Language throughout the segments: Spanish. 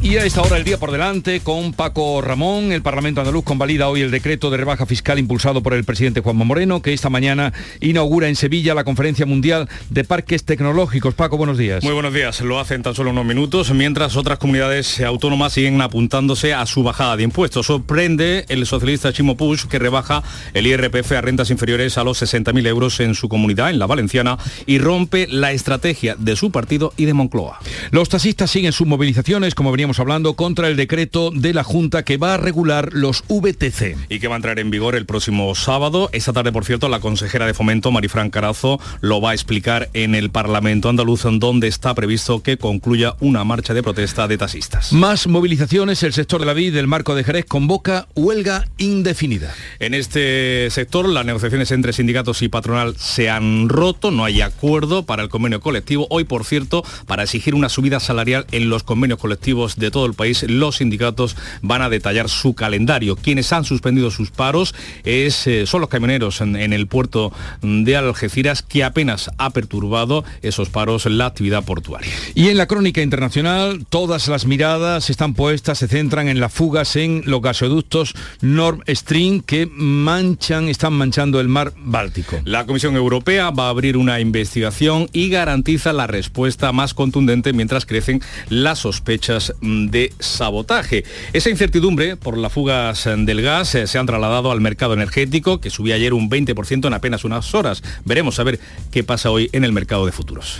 Y a esta hora el día por delante con Paco Ramón. El Parlamento andaluz convalida hoy el decreto de rebaja fiscal impulsado por el presidente Juanma Moreno, que esta mañana inaugura en Sevilla la Conferencia Mundial de Parques Tecnológicos. Paco, buenos días. Muy buenos días. Lo hacen tan solo unos minutos, mientras otras comunidades autónomas siguen apuntándose a su bajada de impuestos. Sorprende el socialista Chimo Puig, que rebaja el IRPF a rentas inferiores a los 60.000 euros en su comunidad, en la valenciana, y rompe la estrategia de su partido y de Moncloa. Los taxistas siguen sus movilizaciones, como veníamos hablando, contra el decreto de la Junta que va a regular los VTC. Y que va a entrar en vigor el próximo sábado. Esta tarde, por cierto, la consejera de Fomento, Marifran Carazo, lo va a explicar en el Parlamento andaluz, donde está previsto que concluya una marcha de protesta de taxistas. Más movilizaciones. El sector de la vid del marco de Jerez convoca huelga indefinida. En este sector, las negociaciones entre sindicatos y patronal se han roto. No hay acuerdo para el convenio colectivo. Hoy, por cierto, para exigir una subida salarial en los convenios colectivos de todo el país, los sindicatos van a detallar su calendario. Quienes han suspendido sus paros es, eh, son los camioneros en, en, el puerto de Algeciras, que apenas ha perturbado esos paros la actividad portuaria. Y en la crónica internacional, todas las miradas están puestas, se centran en las fugas en los gasoductos Nord Stream que manchan, están manchando el mar Báltico. La Comisión Europea va a abrir una investigación y garantiza la respuesta más contundente mientras crecen las sospechas de sabotaje. Esa incertidumbre por las fugas del gas eh, se han trasladado al mercado energético, que subió ayer un 20% en apenas unas horas. Veremos a ver qué pasa hoy en el mercado de futuros.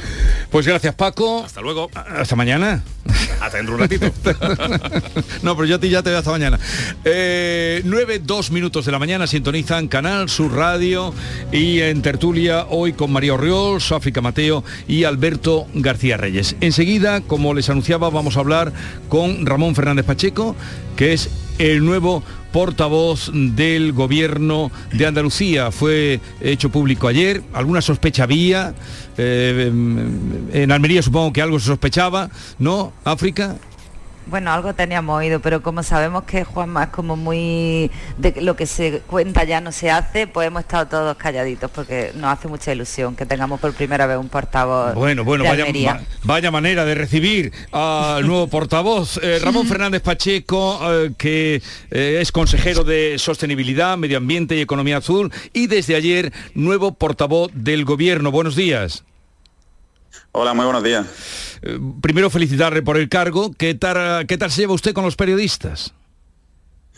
Pues gracias Paco. Hasta luego. Hasta mañana. Hasta dentro un ratito. no, pero yo a ti ya te veo hasta mañana. Eh, 9, 2 minutos de la mañana sintonizan Canal Sur Radio y en tertulia hoy con María Orriol, África Mateo y Alberto García Reyes. Enseguida, como les anunciaba, vamos a hablar con Ramón Fernández Pacheco, que es el nuevo portavoz del gobierno de Andalucía. Fue hecho público ayer, alguna sospecha había, eh, en Almería supongo que algo se sospechaba, ¿no? África. Bueno, algo teníamos oído, pero como sabemos que Juanma es como muy de lo que se cuenta ya no se hace, pues hemos estado todos calladitos porque nos hace mucha ilusión que tengamos por primera vez un portavoz. Bueno, bueno, de vaya, vaya manera de recibir al nuevo portavoz, eh, Ramón Fernández Pacheco, eh, que eh, es consejero de Sostenibilidad, Medio Ambiente y Economía Azul, y desde ayer nuevo portavoz del gobierno. Buenos días. Hola, muy buenos días. Eh, primero felicitarle por el cargo. ¿Qué tal, ¿Qué tal se lleva usted con los periodistas?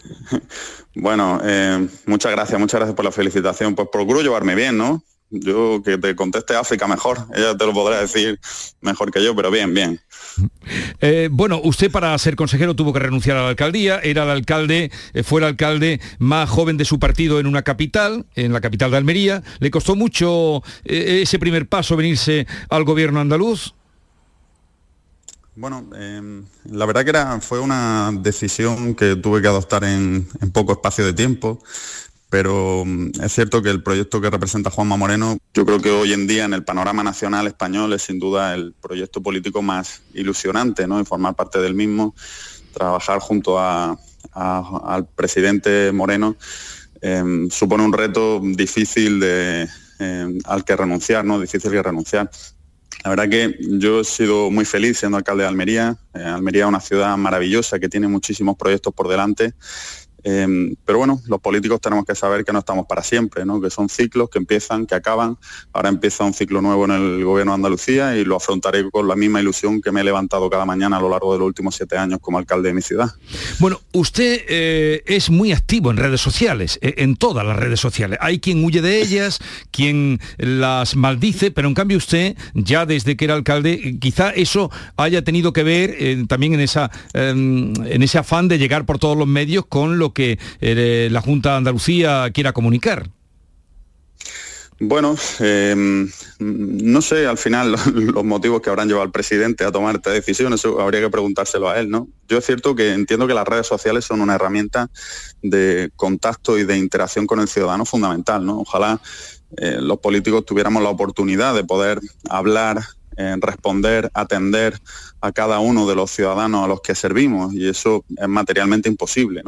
Bueno, eh, muchas gracias, muchas gracias por la felicitación. Pues procuro llevarme bien, ¿no? Yo que te conteste África mejor, ella te lo podrá decir mejor que yo, pero bien, bien. Eh, bueno, usted para ser consejero tuvo que renunciar a la alcaldía, era el alcalde, eh, fue el alcalde más joven de su partido en una capital, en la capital de Almería. ¿Le costó mucho eh, ese primer paso venirse al gobierno andaluz? Bueno, eh, la verdad que era, fue una decisión que tuve que adoptar en, en poco espacio de tiempo, pero mm, es cierto que el proyecto que representa Juanma Moreno, yo creo que hoy en día en el panorama nacional español es sin duda el proyecto político más ilusionante, ¿no? Y formar parte del mismo, trabajar junto a- al presidente Moreno, eh, supone un reto difícil de, eh, al que renunciar, ¿no? Difícil que renunciar. La verdad que yo he sido muy feliz siendo alcalde de Almería. Eh, Almería es una ciudad maravillosa que tiene muchísimos proyectos por delante. Eh, pero bueno, los políticos tenemos que saber que no estamos para siempre, ¿no? que son ciclos que empiezan, que acaban. Ahora empieza un ciclo nuevo en el gobierno de Andalucía y lo afrontaré con la misma ilusión que me he levantado cada mañana a lo largo de los últimos siete años como alcalde de mi ciudad. Bueno, usted eh, es muy activo en redes sociales, eh, en todas las redes sociales. Hay quien huye de ellas, quien las maldice, pero en cambio usted, ya desde que era alcalde, eh, quizá eso haya tenido que ver también en, esa, eh, en ese afán de llegar por todos los medios con lo que eh, la Junta de Andalucía quiera comunicar. Bueno, eh, no sé al final los motivos que habrán llevado al presidente a tomar esta decisión, eso habría que preguntárselo a él, ¿no? Yo es cierto que entiendo que las redes sociales son una herramienta de contacto y de interacción con el ciudadano fundamental, ¿no? Ojalá eh, los políticos tuviéramos la oportunidad de poder hablar responder, atender a cada uno de los ciudadanos a los que servimos y eso es materialmente imposible.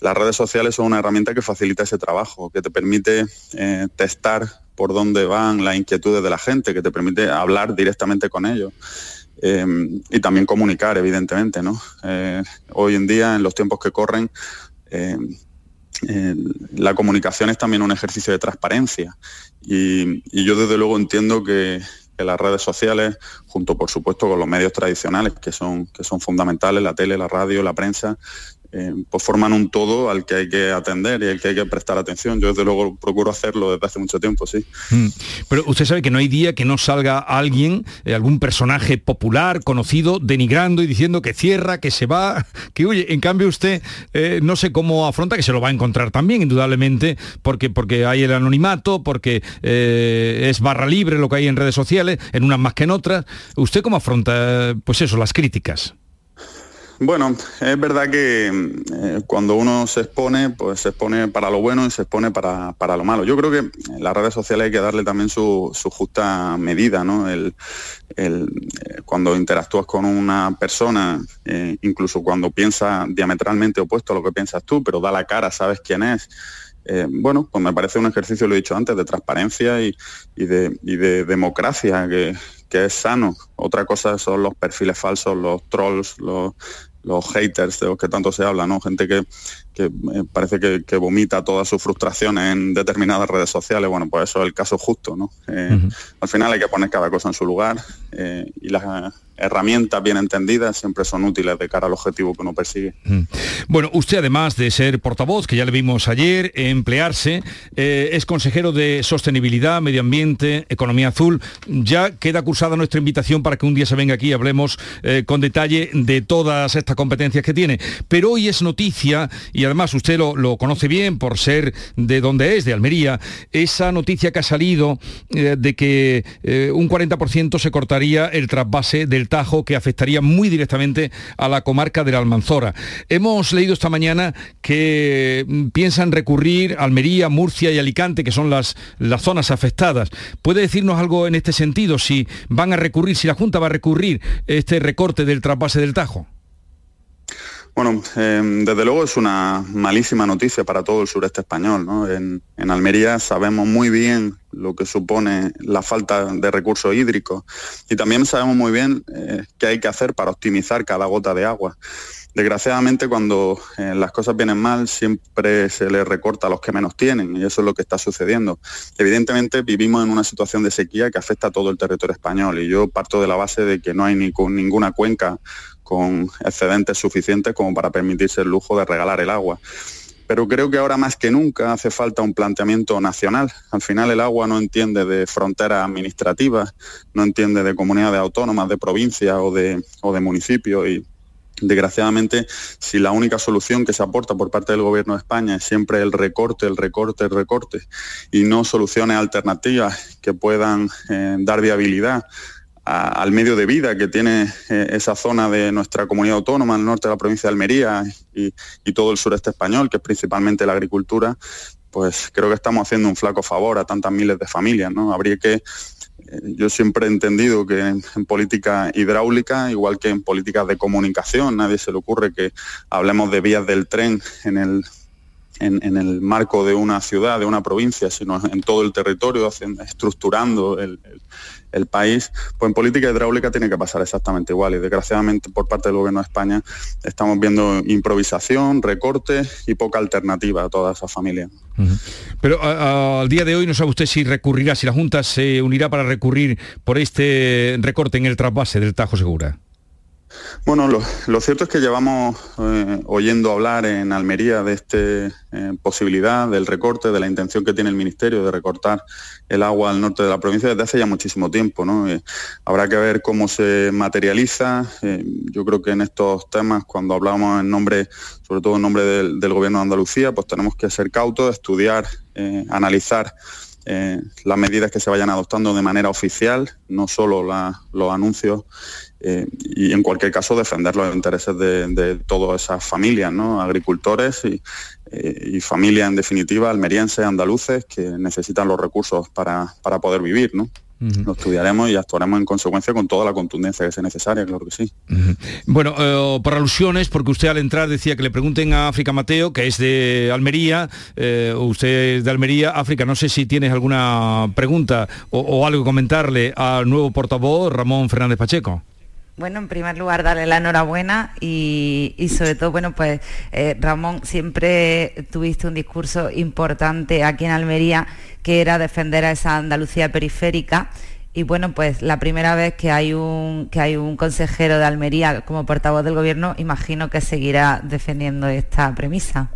Las redes sociales son una herramienta que facilita ese trabajo, que te permite eh, testar por dónde van las inquietudes de la gente, que te permite hablar directamente con ellos. Eh, y también comunicar, evidentemente. Eh, hoy en día, en los tiempos que corren, la comunicación es también un ejercicio de transparencia. y yo desde luego entiendo que, que las redes sociales, junto por supuesto con los medios tradicionales que son, que son fundamentales, la tele, la radio, la prensa, eh, pues forman un todo al que hay que atender y al que hay que prestar atención. Yo desde luego procuro hacerlo desde hace mucho tiempo, sí. Mm. Pero usted sabe que no hay día que no salga alguien, eh, algún personaje popular, conocido, denigrando y diciendo que cierra, que se va, que huye. En cambio usted eh, no sé cómo afronta, que se lo va a encontrar también, indudablemente, porque, porque hay el anonimato, porque es barra libre lo que hay en redes sociales, en unas más que en otras. ¿Usted cómo afronta, pues eso, las críticas? Bueno, es verdad que eh, cuando uno se expone, pues se expone para lo bueno y se expone para, lo malo. Yo creo que las redes sociales hay que darle también su, justa medida, ¿no? El, eh, cuando interactúas con una persona, eh, incluso cuando piensa diametralmente opuesto a lo que piensas tú, pero da la cara, sabes quién es. bueno, pues me parece un ejercicio, lo he dicho antes, de transparencia y, de, y de democracia que, que es sano. Otra cosa son los perfiles falsos, los trolls, los, los haters de los que tanto se habla, ¿no? Gente que, que eh, parece que, vomita todas sus frustraciones en determinadas redes sociales. Bueno, pues eso es el caso justo, ¿no? Eh, al final hay que poner cada cosa en su lugar eh, y las herramientas bien entendidas siempre son útiles de cara al objetivo que uno persigue. Bueno, usted además de ser portavoz, que ya le vimos ayer, emplearse, es consejero de Sostenibilidad, Medio Ambiente, Economía Azul. Ya queda cursada nuestra invitación para que un día se venga aquí y hablemos con detalle de todas estas competencias que tiene. Pero hoy es noticia y además usted lo, conoce bien por ser de donde es, de Almería, esa noticia que ha salido eh, de que eh, un 40% se cortaría el trasvase del Tajo que afectaría muy directamente a la comarca de la Almanzora. Hemos leído esta mañana que mm, piensan recurrir Almería, Murcia y Alicante, que son las, las zonas afectadas. ¿Puede decirnos algo en este sentido? Si van a recurrir, si la Junta va a recurrir este recorte del trasvase del Tajo. Bueno, em, desde luego es una malísima noticia para todo el sureste español. En, Almería sabemos muy bien lo que supone la falta de recursos hídricos y también sabemos muy bien eh, qué hay que hacer para optimizar cada gota de agua. Desgraciadamente cuando eh, las cosas vienen mal siempre se les recorta a los que menos tienen y eso es lo que está sucediendo. Evidentemente vivimos en una situación de sequía que afecta a todo el territorio español y yo parto de la base de que no hay ni, ninguna cuenca con excedentes suficientes como para permitirse el lujo de regalar el agua. Pero creo que ahora más que nunca hace falta un planteamiento nacional. Al final el agua no entiende de fronteras administrativas, no entiende de comunidades autónomas, de provincias o de, o de municipios. Y desgraciadamente, si la única solución que se aporta por parte del Gobierno de España es siempre el recorte, el recorte, el recorte, y no soluciones alternativas que puedan eh, dar viabilidad al medio de vida que tiene eh, esa zona de nuestra comunidad autónoma, el norte de la provincia de Almería y, todo el sureste español, que es principalmente la agricultura, pues creo que estamos haciendo un flaco favor a tantas miles de familias. ¿no? Habría que, eh, yo siempre he entendido que en, política hidráulica, igual que en políticas de comunicación, nadie se le ocurre que hablemos de vías del tren en el en, el marco de una ciudad, de una provincia, sino en todo el territorio, estructurando el, país, pues en política hidráulica tiene que pasar exactamente igual. Y desgraciadamente por parte del Gobierno de España estamos viendo improvisación, recortes y poca alternativa a toda esa familia. Pero al día de hoy no sabe usted si recurrirá, si la Junta se unirá para recurrir por este recorte en el trasvase del Tajo Segura. Bueno, lo, cierto es que llevamos eh, oyendo hablar en Almería de esta eh, posibilidad del recorte, de la intención que tiene el Ministerio de recortar el agua al norte de la provincia desde hace ya muchísimo tiempo. ¿no? Eh, habrá que ver cómo se materializa. yo creo que en estos temas, cuando hablamos en nombre, sobre todo en nombre del, Gobierno de Andalucía, pues tenemos que ser cautos, estudiar, analizar las medidas que se vayan adoptando de manera oficial, no solo los anuncios, eh, y en cualquier caso defender los intereses de, todas esas familias, ¿no? agricultores y, eh, familias en definitiva, almerienses, andaluces, que necesitan los recursos para, poder vivir. ¿no? Lo estudiaremos y actuaremos en consecuencia con toda la contundencia que sea necesaria, claro que sí. Bueno, eh, por alusiones, porque usted al entrar decía que le pregunten a África Mateo, que es de Almería, eh, usted es de Almería, África, no sé si tienes alguna pregunta o, algo que comentarle al nuevo portavoz, Ramón Fernández Pacheco. Bueno, en primer lugar, darle la enhorabuena y, sobre todo, bueno, pues eh, Ramón, siempre tuviste un discurso importante aquí en Almería que era defender a esa Andalucía periférica. Y bueno, pues la primera vez que hay un, que hay un consejero de Almería como portavoz del gobierno, imagino que seguirá defendiendo esta premisa.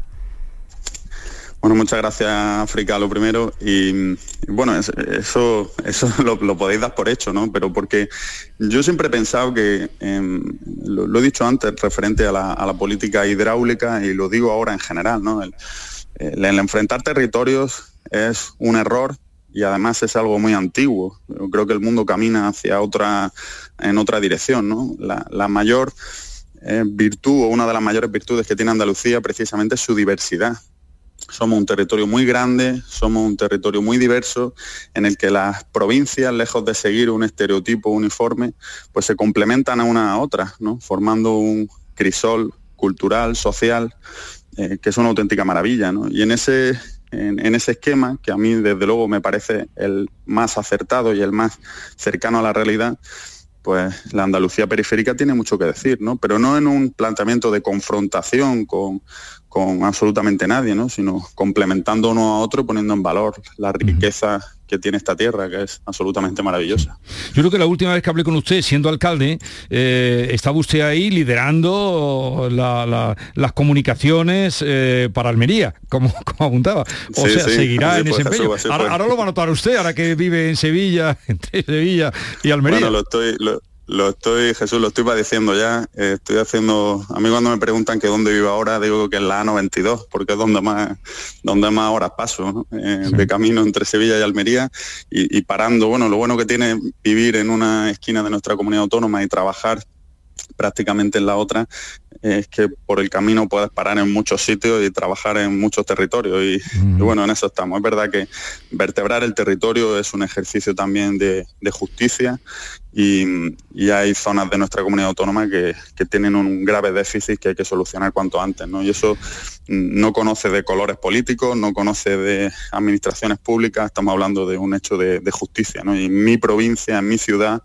Bueno, muchas gracias, África, lo primero. Y, bueno, eso, eso lo, podéis dar por hecho, ¿no? Pero porque yo siempre he pensado que, em, lo, he dicho antes, referente a la, política hidráulica, y lo digo ahora en general, ¿no? el enfrentar territorios es un error y además es algo muy antiguo. Yo creo que el mundo camina hacia otra, en otra dirección. ¿no? La, mayor eh, virtud o una de las mayores virtudes que tiene Andalucía precisamente es su diversidad. Somos un territorio muy grande, somos un territorio muy diverso, en el que las provincias, lejos de seguir un estereotipo uniforme, pues se complementan a una a otra, ¿no? formando un crisol cultural, social, eh, que es una auténtica maravilla. ¿no? Y en ese en, ese esquema, que a mí desde luego me parece el más acertado y el más cercano a la realidad, pues la Andalucía periférica tiene mucho que decir, ¿no? Pero no en un planteamiento de confrontación con, con absolutamente nadie, ¿no? sino complementando uno a otro, poniendo en valor la riqueza que tiene esta tierra, que es absolutamente maravillosa. Yo creo que la última vez que hablé con usted, siendo alcalde, eh, estaba usted ahí liderando las comunicaciones eh, para Almería, como, como apuntaba. O sea, seguirá en ese empeño. ahora, lo va a notar usted, ahora que vive en Sevilla, entre Sevilla y Almería. Bueno, lo estoy, lo estoy, Jesús, lo estoy padeciendo ya. Eh, estoy haciendo, a mí cuando me preguntan que dónde vivo ahora, digo que en la A92, porque es donde más, donde más horas paso, eh, de camino entre Sevilla y Almería, y, y, parando. Bueno, lo bueno que tiene vivir en una esquina de nuestra comunidad autónoma y trabajar prácticamente en la otra, es que por el camino puedes parar en muchos sitios y trabajar en muchos territorios. Y, bueno, en eso estamos. Es verdad que vertebrar el territorio es un ejercicio también de, justicia y, hay zonas de nuestra comunidad autónoma que, tienen un grave déficit que hay que solucionar cuanto antes. ¿no? Y eso no conoce de colores políticos, no conoce de administraciones públicas, estamos hablando de un hecho de, justicia. ¿no? Y en mi provincia, en mi ciudad,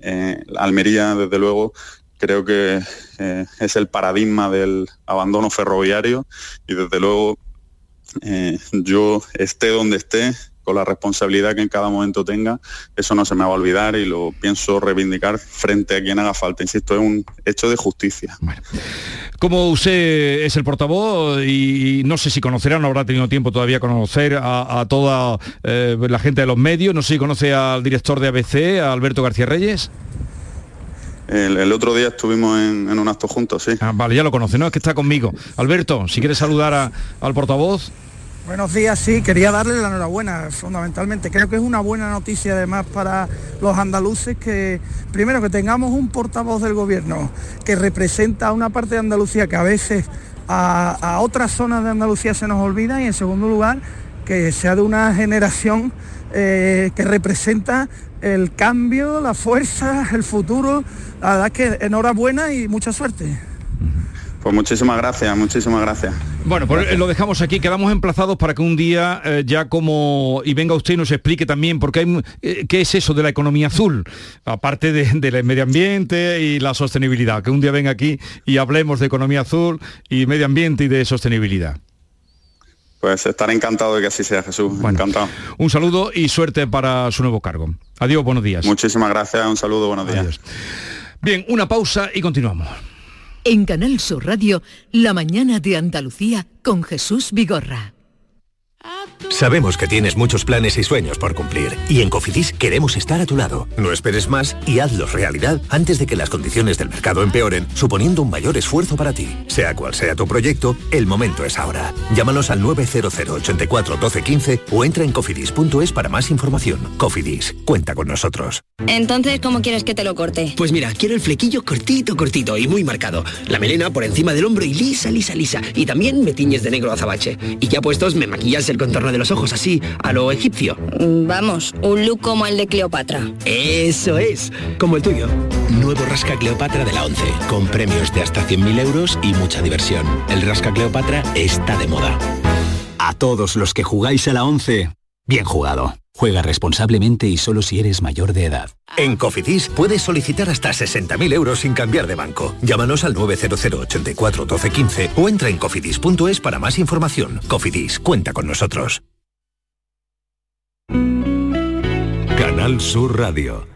eh, Almería, desde luego, creo que eh, es el paradigma del abandono ferroviario y desde luego eh, yo esté donde esté, con la responsabilidad que en cada momento tenga, eso no se me va a olvidar y lo pienso reivindicar frente a quien haga falta. Insisto, es un hecho de justicia. Como usted es el portavoz y no sé si conocerá, no habrá tenido tiempo todavía conocer a, toda eh, la gente de los medios, no sé si conoce al director de ABC, Alberto García Reyes. El, otro día estuvimos en, un acto juntos, sí. Ah, vale, ya lo conoce, ¿no? Es que está conmigo. Alberto, si quieres saludar al portavoz. Buenos días, sí, quería darle la enhorabuena, fundamentalmente. Creo que es una buena noticia además para los andaluces que, primero, que tengamos un portavoz del gobierno que representa a una parte de Andalucía que a veces a, otras zonas de Andalucía se nos olvida y en segundo lugar, que sea de una generación eh, que representa el cambio, la fuerza, el futuro. La verdad es que enhorabuena y mucha suerte. Pues muchísimas gracias, muchísimas gracias. Bueno, pues lo dejamos aquí, quedamos emplazados para que un día eh, ya como, y venga usted y nos explique también, porque hay, eh, qué es eso de la economía azul, aparte del de medio ambiente y la sostenibilidad, que un día venga aquí y hablemos de economía azul y medio ambiente y de sostenibilidad. Pues estar encantado de que así sea, Jesús. encantado. Un saludo y suerte para su nuevo cargo. Adiós, buenos días. Muchísimas gracias, un saludo, buenos días. Bien, una pausa y continuamos. En Canal Sur Radio, La mañana de Andalucía con Jesús Vigorra. Sabemos que tienes muchos planes y sueños por cumplir y en Cofidis queremos estar a tu lado. No esperes más y hazlos realidad antes de que las condiciones del mercado empeoren, suponiendo un mayor esfuerzo para ti. Sea cual sea tu proyecto, el momento es ahora. Llámanos al 900 84 12 15 o entra en cofidis.es para más información. Cofidis, cuenta con nosotros. Entonces, ¿cómo quieres que te lo corte? Pues mira, quiero el flequillo cortito, cortito y muy marcado. La melena por encima del hombro y lisa, lisa, lisa. Y también me tiñes de negro azabache. Y ya puestos me maquillas el contorno de los ojos así, a lo egipcio. Vamos, un look como el de Cleopatra. Eso es, como el tuyo. Nuevo Rasca Cleopatra de la 11, con premios de hasta 100.000 euros y mucha diversión. El Rasca Cleopatra está de moda. A todos los que jugáis a la 11, bien jugado. Juega responsablemente y solo si eres mayor de edad. En Cofidis puedes solicitar hasta 60.000 euros sin cambiar de banco. Llámanos al 900 84 12 15 o entra en cofidis.es para más información. Cofidis, cuenta con nosotros. Canal Sur Radio.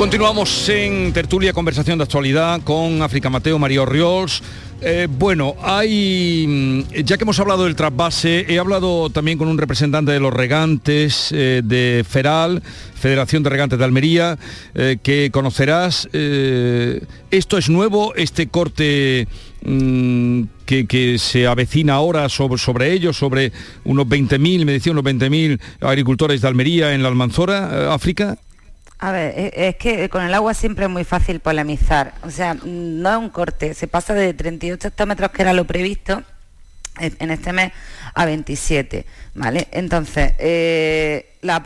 Continuamos en tertulia, conversación de actualidad con África Mateo, María Orriols. Eh, bueno, hay, mm, ya que hemos hablado del trasvase, he hablado también con un representante de los regantes eh, de Feral, Federación de Regantes de Almería, eh, que conocerás. eh, esto es nuevo, este corte mm, que, se avecina ahora sobre, sobre ellos, sobre unos 20.000, me decía unos 20.000 agricultores de Almería en la Almanzora, África. A ver, e- es que con el agua siempre es muy fácil polemizar. O sea, no es un corte, se pasa de 38 hectómetros, que era lo previsto, en este mes, a 27. ¿Vale? Entonces, eh, la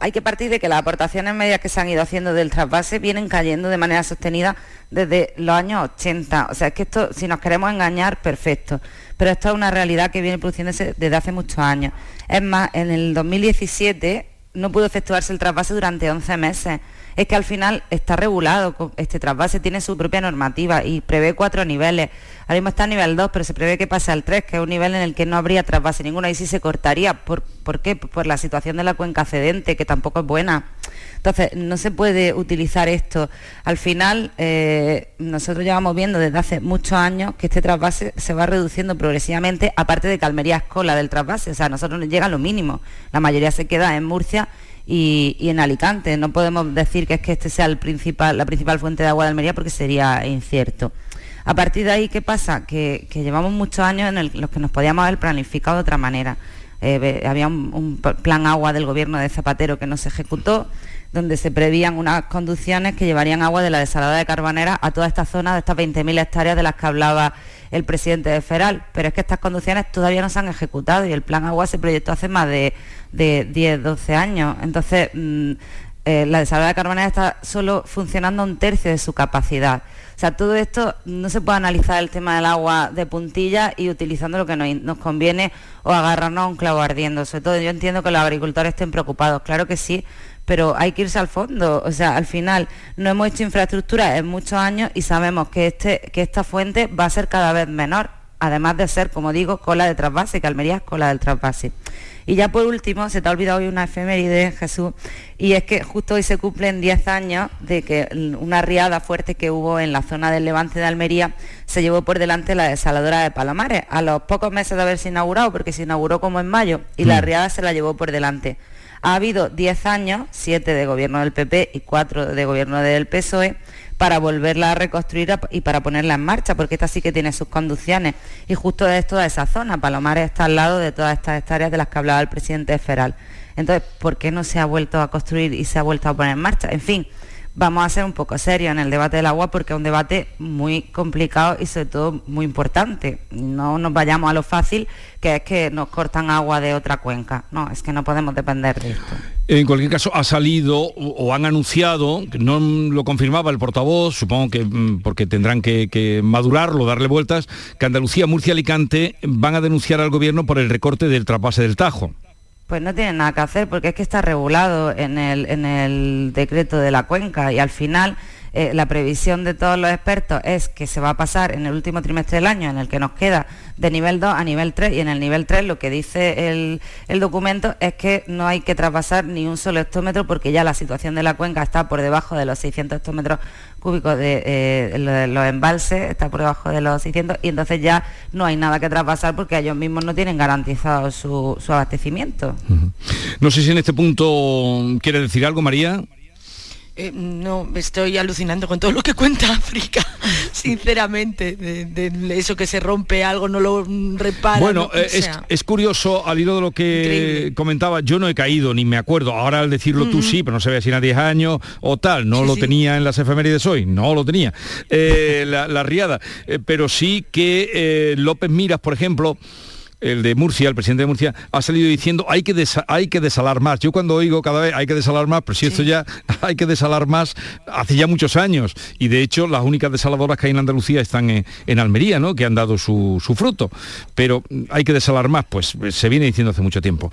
hay que partir de que las aportaciones medias que se han ido haciendo del trasvase vienen cayendo de manera sostenida desde los años 80. O sea, es que esto, si nos queremos engañar, perfecto. Pero esto es una realidad que viene produciéndose desde hace muchos años. Es más, en el 2017 no pudo efectuarse el trasvase durante 11 meses. Es que al final está regulado, este trasvase tiene su propia normativa y prevé cuatro niveles. Ahora mismo está a nivel 2, pero se prevé que pase al 3, que es un nivel en el que no habría trasvase ninguno y sí se cortaría. ¿Por, ¿Por qué? Por la situación de la cuenca cedente, que tampoco es buena. Entonces, no se puede utilizar esto. Al final, eh, nosotros llevamos viendo desde hace muchos años que este trasvase se va reduciendo progresivamente, aparte de que Almería es cola del trasvase. O sea, a nosotros nos llega lo mínimo. La mayoría se queda en Murcia y, y en Alicante. No podemos decir que es que este sea el principal, la principal fuente de agua de Almería porque sería incierto. A partir de ahí, ¿qué pasa? Que, llevamos muchos años en los que nos podíamos haber planificado de otra manera. eh, había un, plan agua del gobierno de Zapatero que no se ejecutó, donde se prevían unas conducciones que llevarían agua de la desalada de Carbonera a toda esta zona de estas 20.000 hectáreas de las que hablaba el presidente de Feral. Pero es que estas conducciones todavía no se han ejecutado y el plan agua se proyectó hace más de, de 10, 12 años. Entonces, mm, eh, la desalada de Carbonera está solo funcionando un tercio de su capacidad. Sea, todo esto no se puede analizar el tema del agua de puntilla y utilizando lo que nos, nos conviene o agarrarnos a un clavo ardiendo. Sobre todo yo entiendo que los agricultores estén preocupados, claro que sí, pero hay que irse al fondo. O sea, al final no hemos hecho infraestructura en muchos años y sabemos que, este, que esta fuente va a ser cada vez menor, además de ser, como digo, cola de trasvase, que Almería es cola del trasvase. Y ya por último, se te ha olvidado hoy una efeméride, Jesús, y es que justo hoy se cumplen 10 años de que una riada fuerte que hubo en la zona del Levante de Almería se llevó por delante la desaladora de Palomares, a los pocos meses de haberse inaugurado, porque se inauguró como en mayo, y la mm. riada se la llevó por delante. Ha habido 10 años, 7 de gobierno del PP y 4 de gobierno del PSOE, para volverla a reconstruir y para ponerla en marcha, porque esta sí que tiene sus conducciones. Y justo es toda esa zona, Palomares está al lado de todas estas hectáreas de las que hablaba el presidente Feral. Entonces, ¿por qué no se ha vuelto a construir y se ha vuelto a poner en marcha? En fin, vamos a ser un poco serios en el debate del agua porque es un debate muy complicado y sobre todo muy importante. No nos vayamos a lo fácil, que es que nos cortan agua de otra cuenca. No, es que no podemos depender de esto. En cualquier caso, ha salido o han anunciado, no lo confirmaba el portavoz, supongo que mm, porque tendrán que, que madurarlo, darle vueltas, que Andalucía, Murcia Alicante van a denunciar al gobierno por el recorte del trapase del Tajo. Pues no tienen nada que hacer porque es que está regulado en el, en el decreto de la cuenca y al final eh, la previsión de todos los expertos es que se va a pasar en el último trimestre del año, en el que nos queda de nivel 2 a nivel 3, y en el nivel 3 lo que dice el, documento es que no hay que traspasar ni un solo hectómetro porque ya la situación de la cuenca está por debajo de los 600 hectómetros cúbicos de, eh, los embalses, está por debajo de los 600, y entonces ya no hay nada que traspasar porque ellos mismos no tienen garantizado su, abastecimiento. No sé si en este punto quiere decir algo, María. Eh, no, estoy alucinando con todo lo que cuenta África, sinceramente, de, eso que se rompe algo, no lo repara. Bueno, eh, es, curioso, al hilo de lo que comentaba, yo no he caído, ni me acuerdo, ahora al decirlo tú sí, pero no se ve si a 10 años o tal, no lo tenía en las efemérides hoy, no lo tenía, eh, la, riada, pero sí que López Miras, por ejemplo, el de Murcia, el presidente de Murcia, ha salido diciendo hay que, hay que desalar más. Yo cuando oigo cada vez hay que desalar más, pero si esto ya hay que desalar más hace ya muchos años. Y de hecho las únicas desaladoras que hay en Andalucía están en, Almería, ¿no? que han dado su, fruto. Pero hay que desalar más, pues se viene diciendo hace mucho tiempo.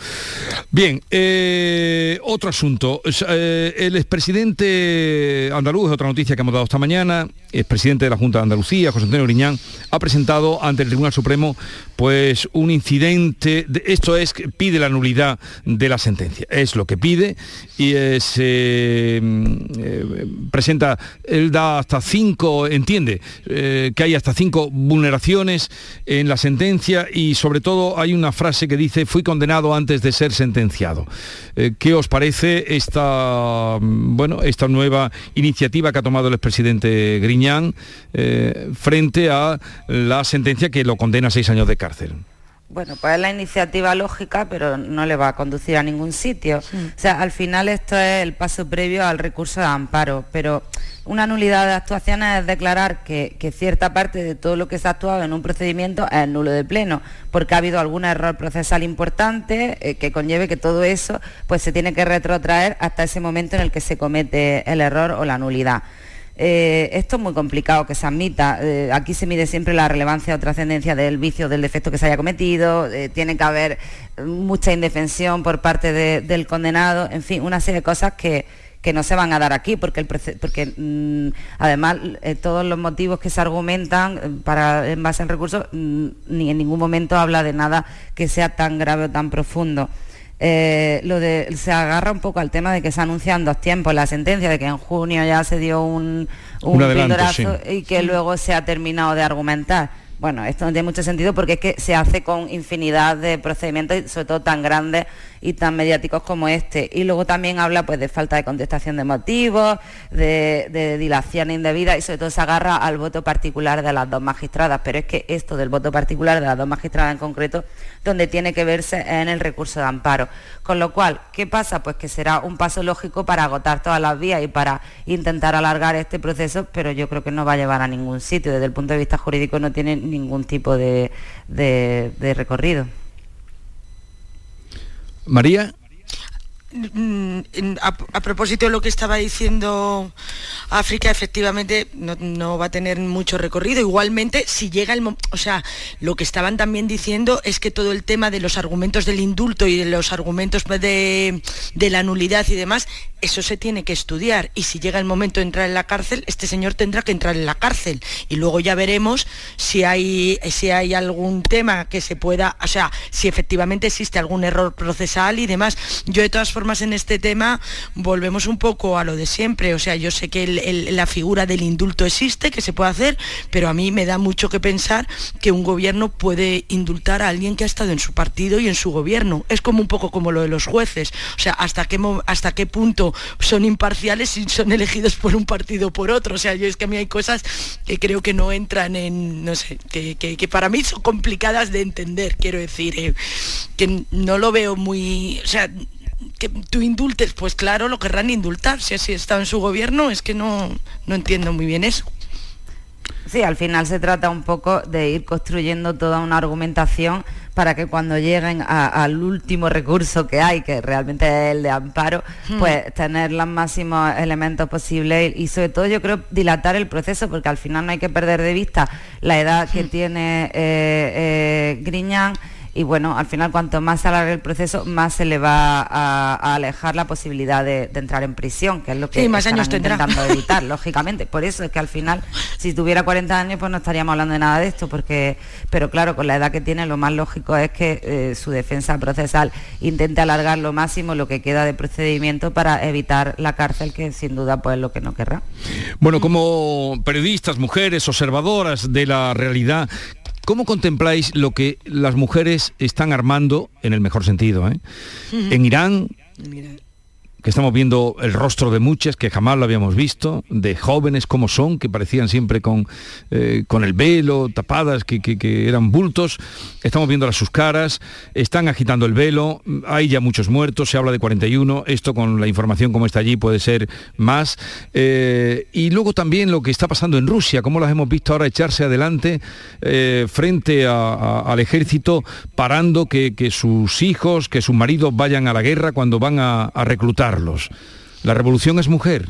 Bien, eh, otro asunto. Eh, el expresidente andaluz, otra noticia que hemos dado esta mañana, expresidente de la Junta de Andalucía, José Antonio Griñán, ha presentado ante el Tribunal Supremo pues un incidente, esto es, pide la nulidad de la sentencia, es lo que pide y se eh, presenta, él da hasta cinco, entiende eh, que hay hasta cinco vulneraciones en la sentencia y sobre todo hay una frase que dice, fui condenado antes de ser sentenciado. Eh, ¿Qué os parece esta, bueno, esta nueva iniciativa que ha tomado el expresidente Griñán frente a la sentencia que lo condena a seis años de cárcel? Bueno, pues es la iniciativa lógica, pero no le va a conducir a ningún sitio. O sea, al final esto es el paso previo al recurso de amparo, pero una nulidad de actuaciones es declarar que, cierta parte de todo lo que se ha actuado en un procedimiento es nulo de pleno, porque ha habido algún error procesal importante eh, que conlleve que todo eso pues se tiene que retrotraer hasta ese momento en el que se comete el error o la nulidad. Eh, esto es muy complicado que se admita. Eh, aquí se mide siempre la relevancia o trascendencia del vicio, del defecto que se haya cometido. Eh, tiene que haber mucha indefensión por parte del condenado. En fin, una serie de cosas que, no se van a dar aquí, porque mm, además todos los motivos que se argumentan para, en base en recursos, mm, ni en ningún momento habla de nada que sea tan grave o tan profundo. Eh, lo de, se agarra un poco al tema de que se anuncian dos tiempos la sentencia, de que en junio ya se dio un, un, y que luego se ha terminado de argumentar. Bueno, esto no tiene mucho sentido porque es que se hace con infinidad de procedimientos, sobre todo tan grandes y tan mediáticos como este. Y luego también habla pues de falta de contestación de motivos, de, dilación indebida y sobre todo se agarra al voto particular de las dos magistradas. Pero es que esto del voto particular de las dos magistradas en concreto, donde tiene que verse en el recurso de amparo. Con lo cual, ¿qué pasa? Pues que será un paso lógico para agotar todas las vías y para intentar alargar este proceso, pero yo creo que no va a llevar a ningún sitio. Desde el punto de vista jurídico no tiene ningún tipo de, de recorrido. María. Mm, a, propósito de lo que estaba diciendo África, efectivamente no, va a tener mucho recorrido. Igualmente, si llega el o sea, lo que estaban también diciendo es que todo el tema de los argumentos del indulto y de los argumentos de, de la nulidad y demás, eso se tiene que estudiar. Y si llega el momento de entrar en la cárcel, este señor tendrá que entrar en la cárcel. Y luego ya veremos si hay, si hay algún tema que se pueda, o sea, si efectivamente existe algún error procesal y demás. Yo de todas formas en este tema volvemos un poco a lo de siempre. O sea, yo sé que la figura del indulto existe, que se puede hacer, pero a mí me da mucho que pensar que un gobierno puede indultar a alguien que ha estado en su partido y en su gobierno. Es como un poco como lo de los jueces. O sea, hasta qué, hasta qué punto son imparciales y son elegidos por un partido o por otro. O sea, yo es que a mí hay cosas que creo que no entran en, no sé, que, para mí son complicadas de entender, quiero decir, eh, que no lo veo muy, o sea, que tú indultes, pues claro, lo querrán indultar. Si así está en su gobierno, es que no, no entiendo muy bien eso. Sí, al final se trata un poco de ir construyendo toda una argumentación para que cuando lleguen al último recurso que hay, que realmente es el de amparo, hmm. pues tener los máximos elementos posibles y, sobre todo yo creo dilatar el proceso, porque al final no hay que perder de vista la edad que hmm. tiene eh, eh, Griñán y bueno, al final cuanto más se alargue el proceso, más se le va a, alejar la posibilidad de, entrar en prisión, que es lo que sí, más años intentando evitar, lógicamente. Por eso es que al final, si tuviera 40 años, pues no estaríamos hablando de nada de esto, porque, pero claro, con la edad que tiene, lo más lógico es que eh, su defensa procesal intente alargar lo máximo lo que queda de procedimiento para evitar la cárcel, que sin duda pues es lo que no querrá. Bueno, como periodistas, mujeres, observadoras de la realidad, ¿Cómo contempláis lo que las mujeres están armando, en el mejor sentido, ¿eh? en Irán, que estamos viendo el rostro de muchas que jamás lo habíamos visto, de jóvenes como son, que parecían siempre con, eh, con el velo, tapadas, que, eran bultos. Estamos viendo sus caras, están agitando el velo, hay ya muchos muertos, se habla de 41, esto con la información como está allí puede ser más. Eh, y luego también lo que está pasando en Rusia, cómo las hemos visto ahora echarse adelante eh, frente al ejército, parando que, sus hijos, que sus maridos vayan a la guerra cuando van a reclutar la revolución es mujer.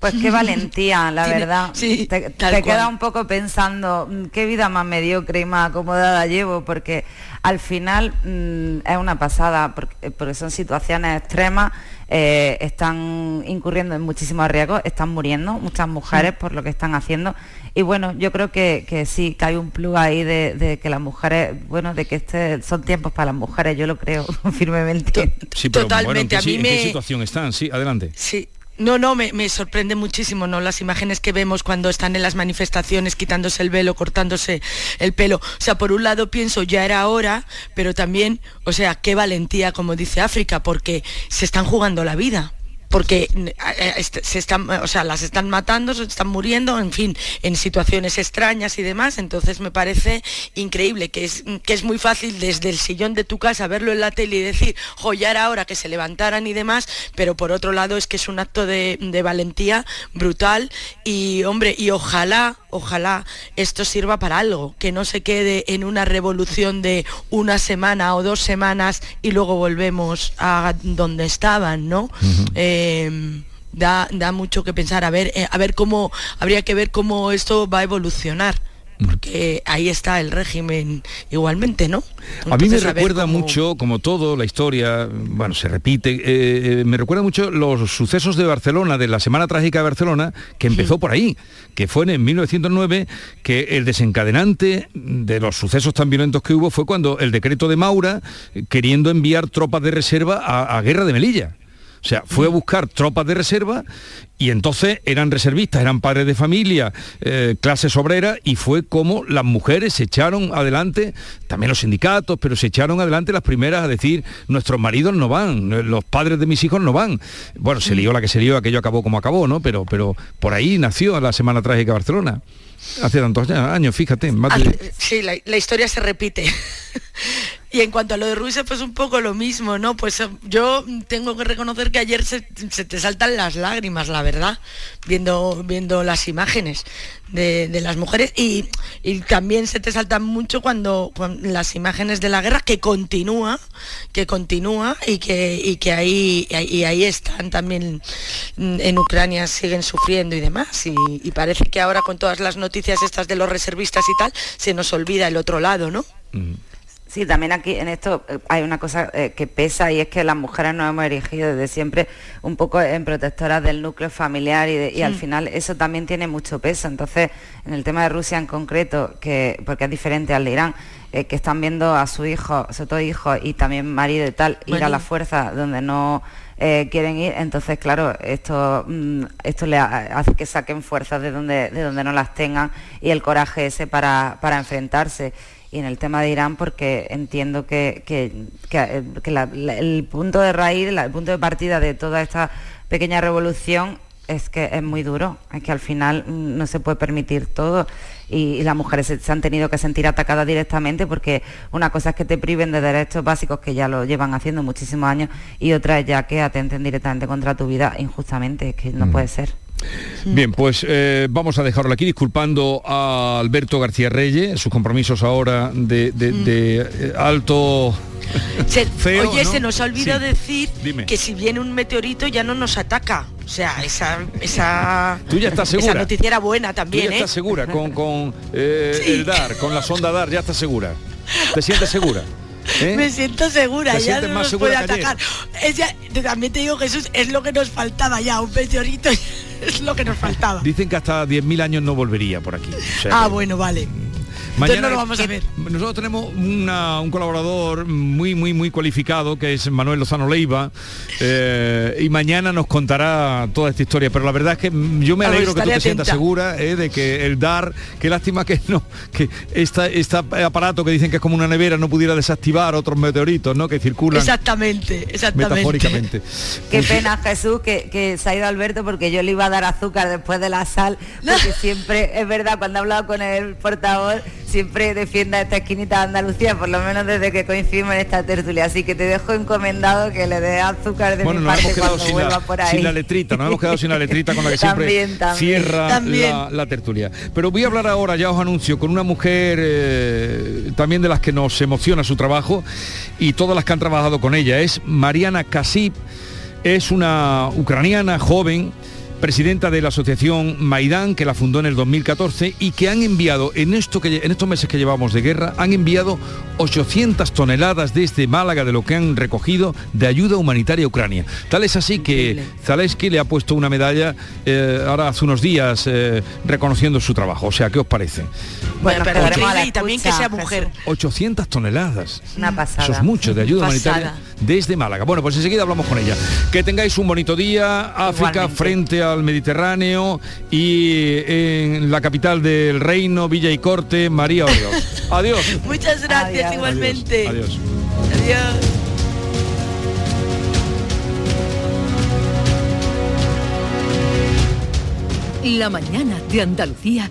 Pues qué valentía, la verdad. Sí, te, queda un poco pensando mm, qué vida más mediocre y más acomodada llevo, porque al final mm, es una pasada, porque, porque son situaciones extremas eh, están incurriendo en muchísimos riesgos, están muriendo muchas mujeres por lo que están haciendo. Y bueno, yo creo que, sí, que hay un plus ahí de, que las mujeres, bueno, de que este son tiempos para las mujeres, yo lo creo firmemente. Totalmente. a mí me... ¿en qué situación están? Sí, adelante. Sí, no, no, me, sorprende muchísimo, ¿no? Las imágenes que vemos cuando están en las manifestaciones quitándose el velo, cortándose el pelo. O sea, por un lado pienso, ya era hora, pero también, o sea, qué valentía, como dice África, porque se están jugando la vida porque este, se están, o sea, las están matando, se están muriendo, en fin, en situaciones extrañas y demás. Entonces me parece increíble que es, que es muy fácil desde el sillón de tu casa verlo en la tele y decir, joyar ahora que se levantaran y demás, pero por otro lado es que es un acto de, de valentía brutal y hombre, y ojalá, ojalá esto sirva para algo, que no se quede en una revolución de una semana o dos semanas y luego volvemos a donde estaban, ¿no? Em, da, da, mucho que pensar, a ver, eh, a ver cómo, habría que ver cómo esto va a evolucionar porque ahí está el régimen igualmente, ¿no? a mí me recuerda mucho, como todo, la historia, bueno, se repite, eh, eh, me recuerda mucho los sucesos de Barcelona, de la Semana Trágica de Barcelona, que empezó por ahí, que fue en 1909, que el desencadenante de los sucesos tan violentos que hubo fue cuando el decreto de Maura, queriendo enviar tropas de reserva a Guerra de Melilla O sea, fue a buscar tropas de reserva y entonces eran reservistas, eran padres de familia, eh, clases obreras y fue como las mujeres se echaron adelante, también los sindicatos, pero se echaron adelante las primeras a decir, nuestros maridos no van, los padres de mis hijos no van. Bueno, se lió la que se lió, aquello acabó como acabó, ¿no? Pero, pero por ahí nació la Semana Trágica Barcelona. Hace tantos años, fíjate. Ah, Sí, la historia se repite. y en cuanto a lo de Rusia, pues un poco lo mismo, ¿no? Pues eh, yo tengo que reconocer que ayer se, te saltan las lágrimas, la verdad, viendo, viendo las imágenes de, las mujeres y, también se te saltan mucho cuando, las imágenes de la guerra que continúa, que continúa y que, y que ahí, y ahí- están también mm, en Ucrania, siguen sufriendo y demás. Y, y parece que ahora con todas las noticias estas de los reservistas y tal, se nos olvida el otro lado, ¿no? Sí, también aquí en esto eh, hay una cosa eh, que pesa y es que las mujeres nos hemos erigido desde siempre un poco en protectoras del núcleo familiar y, de- y al final eso también tiene mucho peso. Entonces, en el tema de Rusia en concreto, que porque es diferente al de Irán, eh, que están viendo a su hijo, sobre todo hijo y también marido y tal, ir a la fuerza donde no eh, quieren ir, entonces claro, esto mm, esto le ha- hace que saquen fuerzas de donde de donde no las tengan y el coraje ese para, para enfrentarse. Y en el tema de Irán, porque entiendo que, que- que, eh, que la- la- el punto de raíz, la- el punto de partida de toda esta pequeña revolución es que es muy duro, es que al final no se puede permitir todo y, y las mujeres se, se han tenido que sentir atacadas directamente porque una cosa es que te priven de derechos básicos que ya lo llevan haciendo muchísimos años y otra es ya que atenten directamente contra tu vida injustamente, es que no Mm. puede ser. Bien, pues eh, vamos a dejarlo aquí disculpando a Alberto García Reyes, sus compromisos ahora de, de- de, eh, alto... Se- Feo, oye, ¿no? se nos ha olvidado Sí. decir Dime. que si viene un meteorito ya no nos ataca. O sea, esa, esa, Tú ya estás esa segura. noticia era buena Tú también, ya ¿eh? estás segura con, con eh, Sí. el DAR, con la sonda DAR, ya estás segura. ¿Te sientes segura? ¿Eh? Me siento segura, ¿Te ya no nos puede atacar. Es ya- también te digo, Jesús, es lo que nos faltaba ya, un meteorito es lo que nos faltaba. Dicen que hasta 10.000 años no volvería por aquí. O sea Ah, que- bueno, vale. Mañana no lo vamos a ver. Nosotros tenemos una- un colaborador muy, muy, muy cualificado, que es Manuel Lozano Leiva, eh, y mañana nos contará toda esta historia. Pero la verdad es que yo me alegro que tú te sientas atenta. segura eh, de que el DAR, qué lástima que no, que esta, este aparato que dicen que es como una nevera no pudiera desactivar otros meteoritos, ¿no? Que circulan Exactamente, exactamente. metafóricamente. Qué pena, Jesús, que, que se ha ido Alberto porque yo le iba a dar azúcar después de la sal, porque siempre, es verdad, cuando he hablado con el portavoz, siempre defienda esta esquinita de Andalucía, por lo menos desde que coincidimos en esta tertulia. Así que te dejo encomendado que le dé azúcar de Bueno, mi parte cuando vuelva la, por ahí. sin la letrita, nos hemos quedado sin la letrita con la que siempre también. cierra También. La, la tertulia. Pero voy a hablar ahora, ya os anuncio, con una mujer eh, también de las que nos emociona su trabajo y todas las que han trabajado con ella. Es Mariana Kasip, es una ucraniana joven presidenta de la asociación Maidán, que la fundó en el 2014 y que han enviado, en, esto que, en estos meses que llevamos de guerra, han enviado 800 toneladas desde Málaga de lo que han recogido de ayuda humanitaria a Ucrania. Tal es así que Zaleski le ha puesto una medalla eh, ahora hace unos días eh, reconociendo su trabajo. O sea, ¿qué os parece? Bueno, pero estaremos a la y también que sea mujer. 800 toneladas. Una pasada. Eso es mucho de ayuda Pasada. humanitaria desde Málaga. Bueno, pues enseguida hablamos con ella. Que tengáis un bonito día. África Igualmente. frente al Mediterráneo y en la capital del reino, Villa y Corte, María Oriols. Adiós. Muchas gracias Adiós. igualmente. Adiós. Adiós. La mañana de Andalucía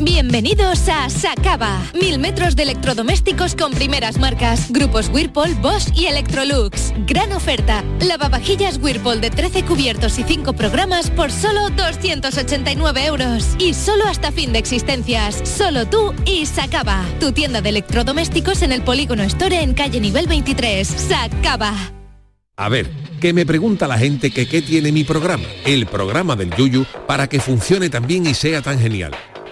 Bienvenidos a Sacaba. Mil metros de electrodomésticos con primeras marcas. Grupos Whirlpool, Bosch y Electrolux. Gran oferta. Lavavajillas Whirlpool de 13 cubiertos y 5 programas por solo 289 euros. Y solo hasta fin de existencias. Solo tú y Sacaba. Tu tienda de electrodomésticos en el Polígono Store en calle nivel 23. Sacaba. A ver, que me pregunta la gente que qué tiene mi programa, el programa del Yuyu, para que funcione tan bien y sea tan genial.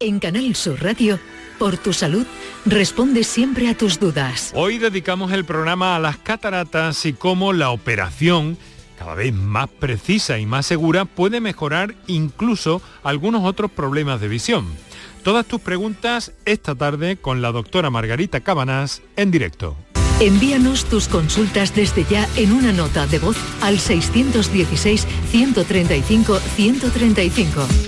En Canal Sur Radio, por tu salud, responde siempre a tus dudas. Hoy dedicamos el programa a las cataratas y cómo la operación, cada vez más precisa y más segura, puede mejorar incluso algunos otros problemas de visión. Todas tus preguntas esta tarde con la doctora Margarita Cabanás en directo. Envíanos tus consultas desde ya en una nota de voz al 616-135-135.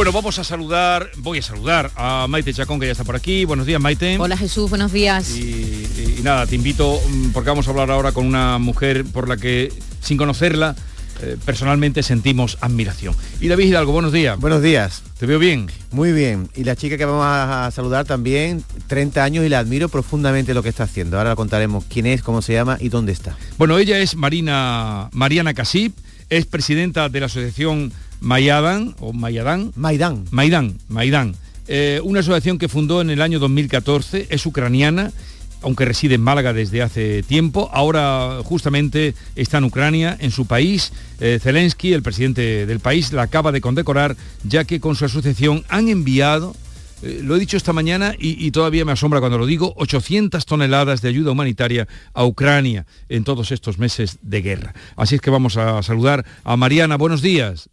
Bueno, vamos a saludar, voy a saludar a Maite Chacón, que ya está por aquí. Buenos días, Maite. Hola Jesús, buenos días. Y, y nada, te invito, mm, porque vamos a hablar ahora con una mujer por la que, sin conocerla, eh, personalmente sentimos admiración. Y David Hidalgo, buenos días. Buenos días. ¿Te veo bien? Muy bien. Y la chica que vamos a, a saludar también, 30 años y la admiro profundamente lo que está haciendo. Ahora contaremos quién es, cómo se llama y dónde está. Bueno, ella es Marina, Mariana Casip, es presidenta de la asociación Mayadan, o Mayadán. Maidán. Maidán, Maidán. Eh, una asociación que fundó en el año 2014, es ucraniana, aunque reside en Málaga desde hace tiempo. Ahora justamente está en Ucrania, en su país. Eh, Zelensky, el presidente del país, la acaba de condecorar, ya que con su asociación han enviado eh, lo he dicho esta mañana y, y, todavía me asombra cuando lo digo, 800 toneladas de ayuda humanitaria a Ucrania en todos estos meses de guerra. Así es que vamos a saludar a Mariana. Buenos días.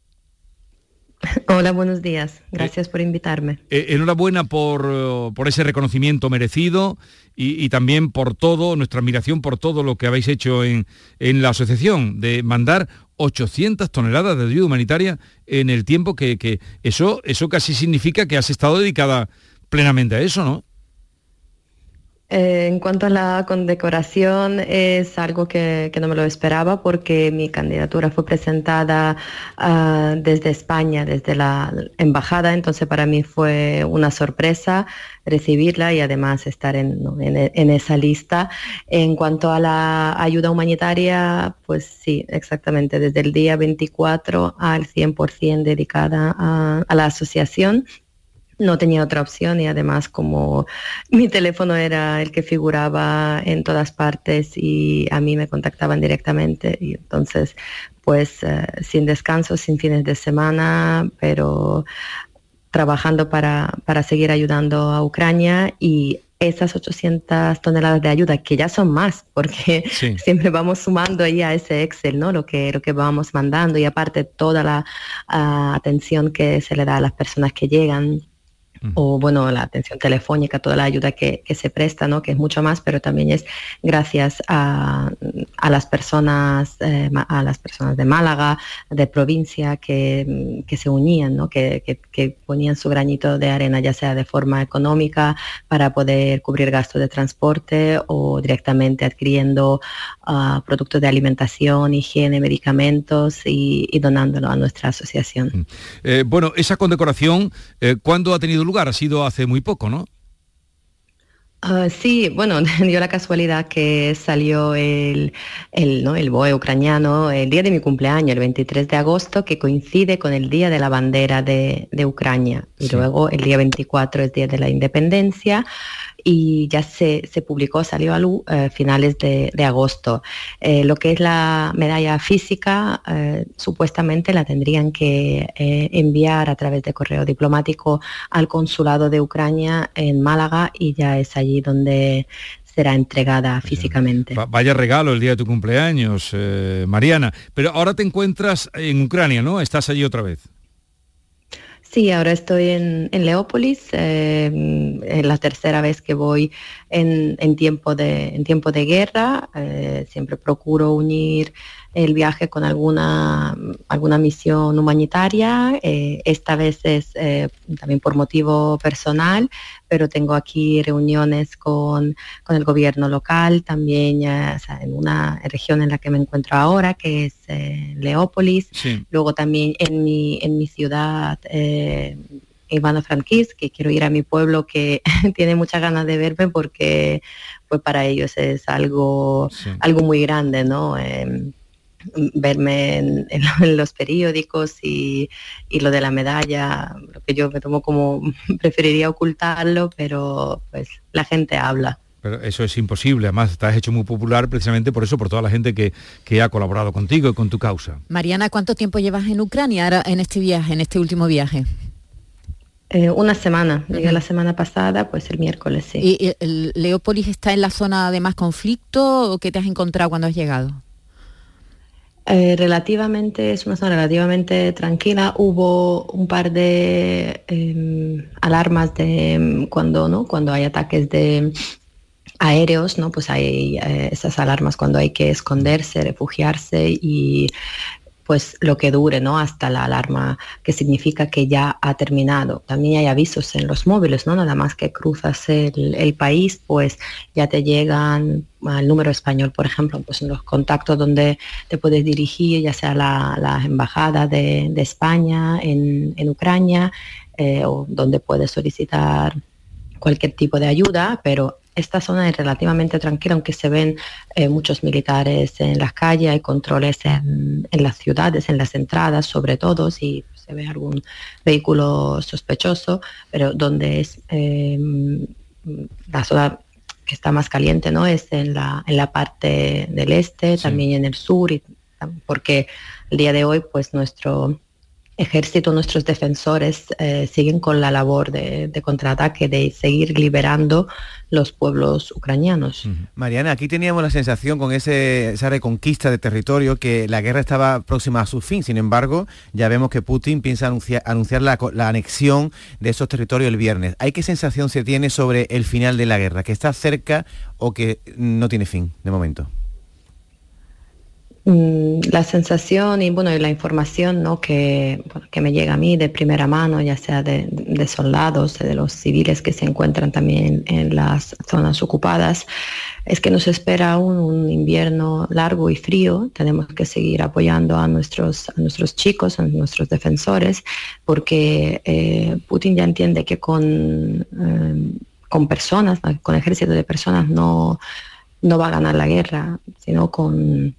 Hola, buenos días. Gracias eh, por invitarme. Eh, enhorabuena por, por, ese reconocimiento merecido y, y, también por todo, nuestra admiración por todo lo que habéis hecho en, en la asociación, de mandar 800 toneladas de ayuda humanitaria en el tiempo que, que eso, eso casi significa que has estado dedicada plenamente a eso, ¿no? Eh, en cuanto a la condecoración, es algo que, no me lo esperaba porque mi candidatura fue presentada ah, desde España, desde la embajada, entonces para mí fue una sorpresa recibirla y además estar en, esa lista. En cuanto a la ayuda humanitaria, pues sí, exactamente, desde el día 24 al 100% dedicada a la asociación no tenía otra opción y además como mi teléfono era el que figuraba en todas partes y a mí me contactaban directamente y entonces pues eh, sin descanso, sin fines de semana, pero trabajando para, para seguir ayudando a Ucrania y esas 800 toneladas de ayuda, que ya son más, porque siempre vamos sumando ahí a ese Excel, ¿no? Lo que, lo que vamos mandando y aparte toda la ah, atención que se le da a las personas que llegan o bueno, la atención telefónica, toda la ayuda que, se presta, ¿no? que es mucho más, pero también es gracias a, las personas, eh, a las personas de Málaga, de provincia, que, se unían, ¿no? que, ponían su granito de arena, ya sea de forma económica para poder cubrir gastos de transporte o directamente adquiriendo ah, productos de alimentación, higiene, medicamentos y, donándolo a nuestra asociación. Eh, bueno, esa condecoración, eh, ¿cuándo ha tenido lugar? Ha sido hace muy poco, ¿no? Ah, sí, bueno, dio la casualidad que salió el, el, ¿no? el BOE ucraniano el día de mi cumpleaños, el 23 de agosto, que coincide con el Día de la Bandera de, Ucrania. Y luego el día 24 es Día de la Independencia y ya se, publicó, salió a luz eh, finales de, agosto. Eh, lo que es la medalla física, eh, supuestamente la tendrían que enviar a través de correo diplomático al consulado de Ucrania en Málaga y ya es allí donde será entregada físicamente. Vaya regalo el día de tu cumpleaños, Mariana. Pero ahora te encuentras en Ucrania, ¿no? Estás allí otra vez. Sí, ahora estoy en, Leópolis, eh, es la tercera vez que voy en, tiempo, de, en tiempo de guerra. Eh, siempre procuro unir el viaje con alguna, alguna misión humanitaria. Eh, esta vez es eh, también por motivo personal, pero tengo aquí reuniones con, el gobierno local, también en una región en la que me encuentro ahora, que es eh, Leópolis. Luego también en mi, en mi ciudad. Ivano-Frankivsk, que quiero ir a mi pueblo que tiene muchas ganas de verme porque pues para ellos es algo, algo muy grande, ¿no? Em, verme en, los periódicos y, lo de la medalla, lo que yo me tomo como preferiría ocultarlo, pero pues la gente habla. Pero eso es imposible, además estás hecho muy popular precisamente por eso, por toda la gente que, que ha colaborado contigo y con tu causa. Mariana, ¿cuánto tiempo llevas en Ucrania ahora en este viaje, en este último viaje? Eh, una semana, llegué la semana pasada, pues el miércoles sí. ¿Y el Leópolis está en la zona de más conflicto o qué te has encontrado cuando has llegado? Eh, relativamente, es una zona relativamente tranquila. Hubo un par de em, alarmas de em, cuando, ¿no? cuando hay ataques de aéreos, ¿no? Pues hay eh, esas alarmas cuando hay que esconderse, refugiarse y pues lo que dure, ¿no? Hasta la alarma, que significa que ya ha terminado. También hay avisos en los móviles, ¿no? Nada más que cruzas el, país, pues ya te llegan al número español, por ejemplo, pues en los contactos donde te puedes dirigir, ya sea la, la embajada de, España en, Ucrania, eh, o donde puedes solicitar cualquier tipo de ayuda, pero esta zona es relativamente tranquila, aunque se ven eh, muchos militares en las calles, hay controles en, las ciudades, en las entradas, sobre todo si se ve algún vehículo sospechoso, pero donde es em, la zona que está más caliente, ¿no? Es en la, en la parte del este, también en el sur, y, porque el día de hoy, pues nuestro ejército, nuestros defensores eh, siguen con la labor de, contraataque, de seguir liberando los pueblos ucranianos. Mariana, aquí teníamos la sensación con esa reconquista de territorio que la guerra estaba próxima a su fin. Sin embargo, ya vemos que Putin piensa anunciar, la, la, anexión de esos territorios el viernes. ¿Hay qué sensación se tiene sobre el final de la guerra? ¿Que está cerca o que no tiene fin de momento? Mm, la sensación y bueno y la información ¿no? que, que me llega a mí de primera mano, ya sea de, soldados, de los civiles que se encuentran también en las zonas ocupadas, es que nos espera un, invierno largo y frío. Tenemos que seguir apoyando a nuestros, a nuestros chicos, a nuestros defensores, porque eh, Putin ya entiende que con, eh, con personas, con ejército de personas no, no va a ganar la guerra, sino con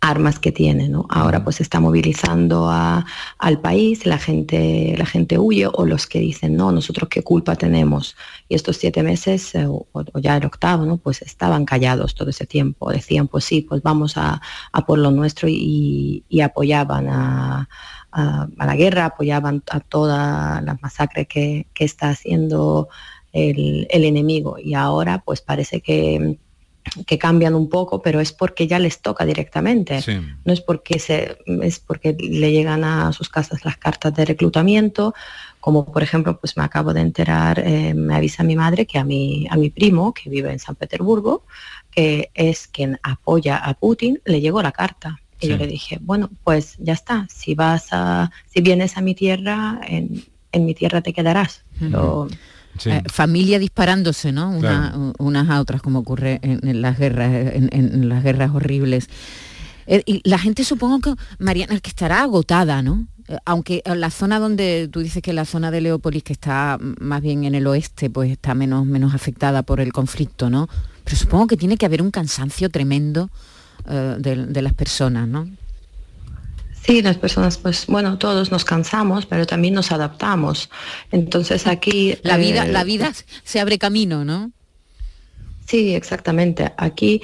armas que tiene. ¿no? Ahora pues está movilizando al país, la gente, la gente huye o los que dicen, no, nosotros qué culpa tenemos. Y estos siete meses, eh, o, ya el octavo, ¿no? pues estaban callados todo ese tiempo. Decían, pues sí, pues vamos a, por lo nuestro y, apoyaban a, la guerra, apoyaban a toda la masacre que, está haciendo el, el enemigo. Y ahora pues parece que que cambian un poco, pero es porque ya les toca directamente. No es porque, se, es porque le llegan a sus casas las cartas de reclutamiento, como por ejemplo, pues me acabo de enterar, eh, me avisa mi madre que a mi, a mi primo, que vive en San Petersburgo, que es quien apoya a Putin, le llegó la carta. Y yo le dije, bueno, pues ya está, si vas a, si vienes a mi tierra, en, mi tierra te quedarás. Eh, familia disparándose, ¿no? Unas a otras, como ocurre en, las guerras, en, las guerras horribles. Eh, y la gente supongo que, Mariana, que estará agotada, ¿no? Eh, aunque la zona donde tú dices que la zona de Leópolis, que está más bien en el oeste, pues está menos, menos afectada por el conflicto, ¿no? Pero supongo que tiene que haber un cansancio tremendo de, de las personas, ¿no? Sí, las personas, pues bueno, todos nos cansamos, pero también nos adaptamos. Entonces aquí... La vida, la vida se abre camino, ¿no? Sí, exactamente. Aquí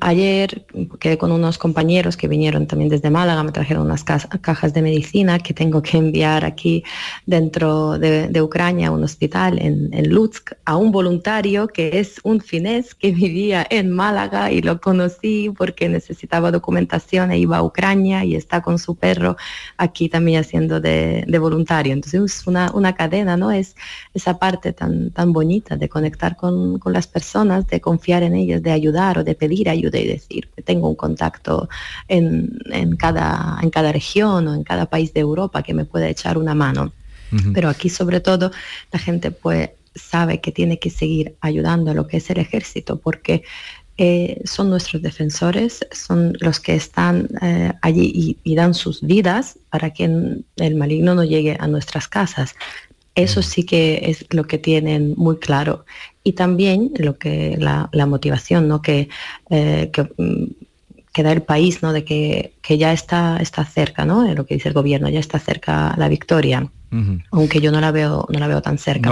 ayer quedé con unos compañeros que vinieron también desde Málaga, me trajeron unas cajas de medicina que tengo que enviar aquí dentro de, Ucrania a un hospital en, en, Lutsk a un voluntario que es un finés que vivía en Málaga y lo conocí porque necesitaba documentación e iba a Ucrania y está con su perro aquí también haciendo de, voluntario. Entonces es una, una, cadena, ¿no? Es esa parte tan, tan bonita de conectar con, con las personas, de confiar en ellas, de ayudar o de pedir ayuda y decir que tengo un contacto en, cada, en cada región o en cada país de Europa que me pueda echar una mano. Pero aquí sobre todo la gente pues sabe que tiene que seguir ayudando a lo que es el ejército porque eh, son nuestros defensores, son los que están eh, allí y, dan sus vidas para que el maligno no llegue a nuestras casas. Eso sí que es lo que tienen muy claro. Y también lo que la, motivación ¿no? que, eh, mm, que, da el país, ¿no? de que, ya está, está cerca, ¿no? lo que dice el gobierno, ya está cerca la victoria. Aunque yo no la veo, no la veo tan cerca.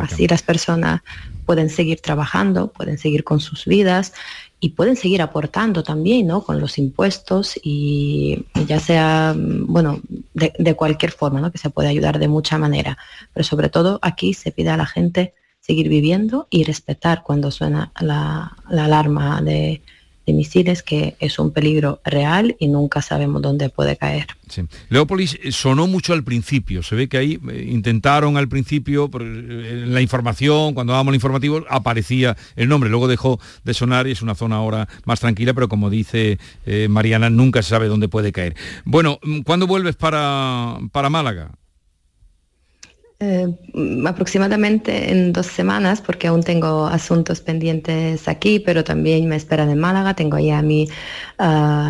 Así las personas pueden seguir trabajando, pueden seguir con sus vidas y pueden seguir aportando también, ¿no? Con los impuestos y, ya sea, mm, bueno, de, cualquier forma, ¿no? Que se puede ayudar de mucha manera. Pero sobre todo aquí se pide a la gente seguir viviendo y respetar cuando suena la alarma de, misiles que es un peligro real y nunca sabemos dónde puede caer. Sí. Leópolis eh, sonó mucho al principio, se ve que ahí eh, intentaron al principio, eh, en la información, cuando dábamos el informativo, aparecía el nombre, luego dejó de sonar y es una zona ahora más tranquila, pero como dice Mariana, nunca se sabe dónde puede caer. Bueno, ¿cuándo vuelves para, para Málaga? Eh, aproximadamente en dos semanas, porque aún tengo asuntos pendientes aquí, pero también me esperan en Málaga. Tengo ya a mi,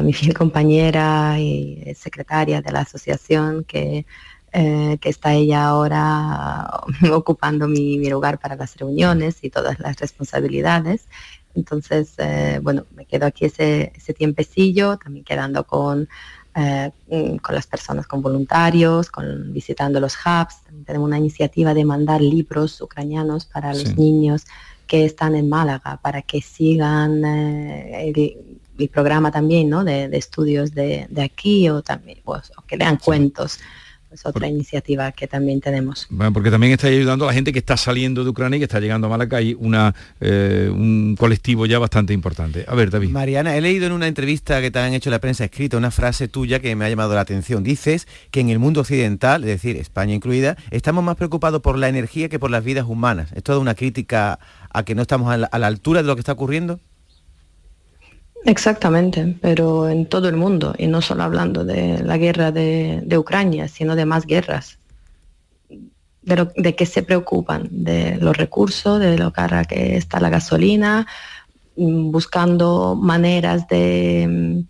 mi fiel compañera y secretaria de la asociación que, eh, que está ella ahora ocupando mi, lugar para las reuniones y todas las responsabilidades. Entonces, eh, bueno, me quedo aquí ese, ese tiempecillo, también quedando con eh, mm, con las personas, con voluntarios, con, visitando los hubs. tenemos una iniciativa de mandar libros ucranianos para los niños que están en Málaga, para que sigan eh, el, programa también ¿no? de, estudios de, aquí o también pues, o que lean cuentos es otra iniciativa que también tenemos. Bueno, porque también está ayudando a la gente que está saliendo de Ucrania y que está llegando a Malaca y una, eh, un colectivo ya bastante importante. A ver, David. Mariana, he leído en una entrevista que te han hecho la prensa escrita una frase tuya que me ha llamado la atención. Dices que en el mundo occidental, es decir, España incluida, estamos más preocupados por la energía que por las vidas humanas. ¿Es toda una crítica a que no estamos a la altura de lo que está ocurriendo? Exactamente, pero en todo el mundo, y no solo hablando de la guerra de, Ucrania, sino de más guerras. De, lo, de qué se preocupan, de los recursos, de lo cara que está la gasolina, mm, buscando maneras de,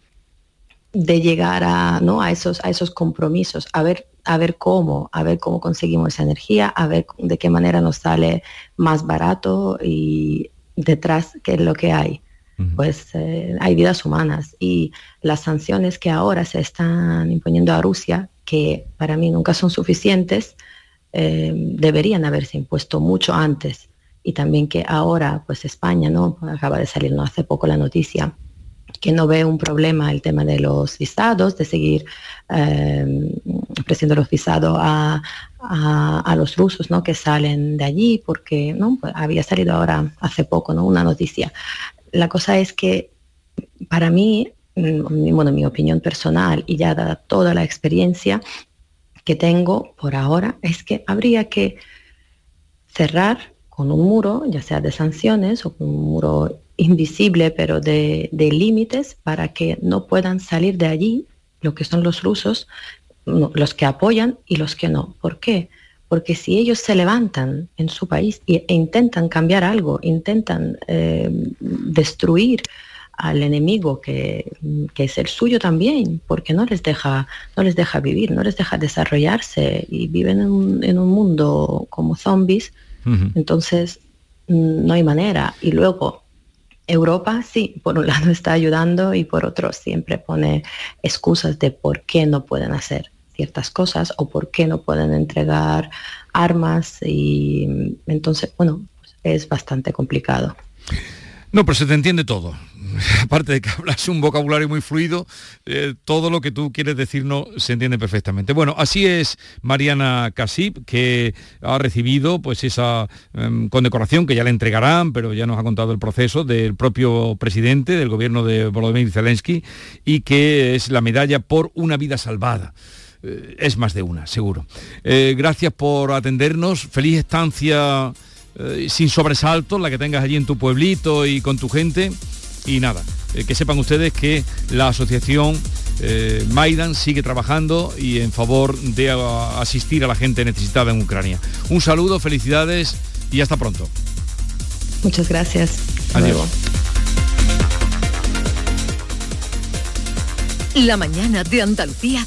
de llegar a, ¿no? a, esos, a esos compromisos, a ver, a ver cómo, a ver cómo conseguimos esa energía, a ver de qué manera nos sale más barato y detrás qué es lo que hay pues eh, hay vidas humanas y las sanciones que ahora se están imponiendo a Rusia, que para mí nunca son suficientes, eh, deberían haberse impuesto mucho antes y también que ahora pues España no acaba de salir no hace poco la noticia que no ve un problema el tema de los visados, de seguir eh, ofreciendo los visados a, los rusos ¿no? que salen de allí, porque ¿no? Pues, había salido ahora hace poco ¿no? una noticia la cosa es que para mí, mm, bueno, mi opinión personal y ya dada toda la experiencia que tengo por ahora, es que habría que cerrar con un muro, ya sea de sanciones o con un muro invisible, pero de, límites, para que no puedan salir de allí lo que son los rusos, los que apoyan y los que no. ¿Por qué? Porque si ellos se levantan en su país e, intentan cambiar algo, intentan eh, destruir al enemigo que, es el suyo también, porque no les deja, no les deja vivir, no les deja desarrollarse y viven en un, mundo como zombies, entonces mm, no hay manera. Y luego Europa sí, por un lado está ayudando y por otro siempre pone excusas de por qué no pueden hacer ciertas cosas o por qué no pueden entregar armas y entonces, bueno, es bastante complicado. No, pero se te entiende todo. Aparte de que hablas un vocabulario muy fluido, eh, todo lo que tú quieres decirnos se entiende perfectamente. Bueno, así es Mariana Casip, que ha recibido pues esa em, condecoración que ya le entregarán, pero ya nos ha contado el proceso del propio presidente del gobierno de Volodymyr Zelensky y que es la medalla por una vida salvada. Eh, es más de una, seguro. Eh, gracias por atendernos. Feliz estancia eh, sin sobresaltos, la que tengas allí en tu pueblito y con tu gente. Y nada, que sepan ustedes que la asociación Maidan sigue trabajando y en favor de asistir a la gente necesitada en Ucrania. Un saludo, felicidades y hasta pronto. Muchas gracias. Adiós. La mañana de Andalucía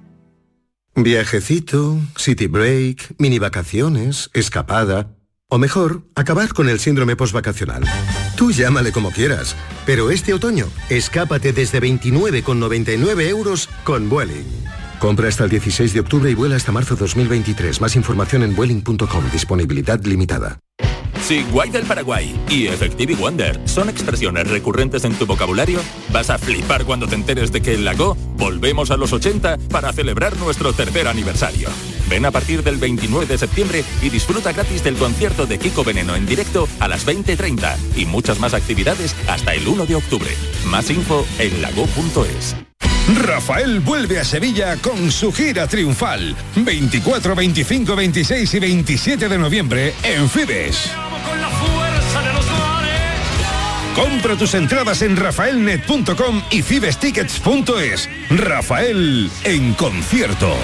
Viajecito, city break, mini vacaciones, escapada. O mejor, acabar con el síndrome postvacacional. Tú llámale como quieras, pero este otoño, escápate desde 29,99 euros con Vueling. Compra hasta el 16 de octubre y vuela hasta marzo 2023. Más información en vueling.com. Disponibilidad limitada. Si Guay del Paraguay y Effective Wonder son expresiones recurrentes en tu vocabulario, vas a flipar cuando te enteres de que en Lago volvemos a los 80 para celebrar nuestro tercer aniversario. Ven a partir del 29 de septiembre y disfruta gratis del concierto de Kiko Veneno en directo a las 20.30 y muchas más actividades hasta el 1 de octubre. Más info en lago.es. Rafael vuelve a Sevilla con su gira triunfal. 24, 25, 26 y 27 de noviembre en Fibes. Compra tus entradas en rafaelnet.com y fibestickets.es. Rafael en concierto.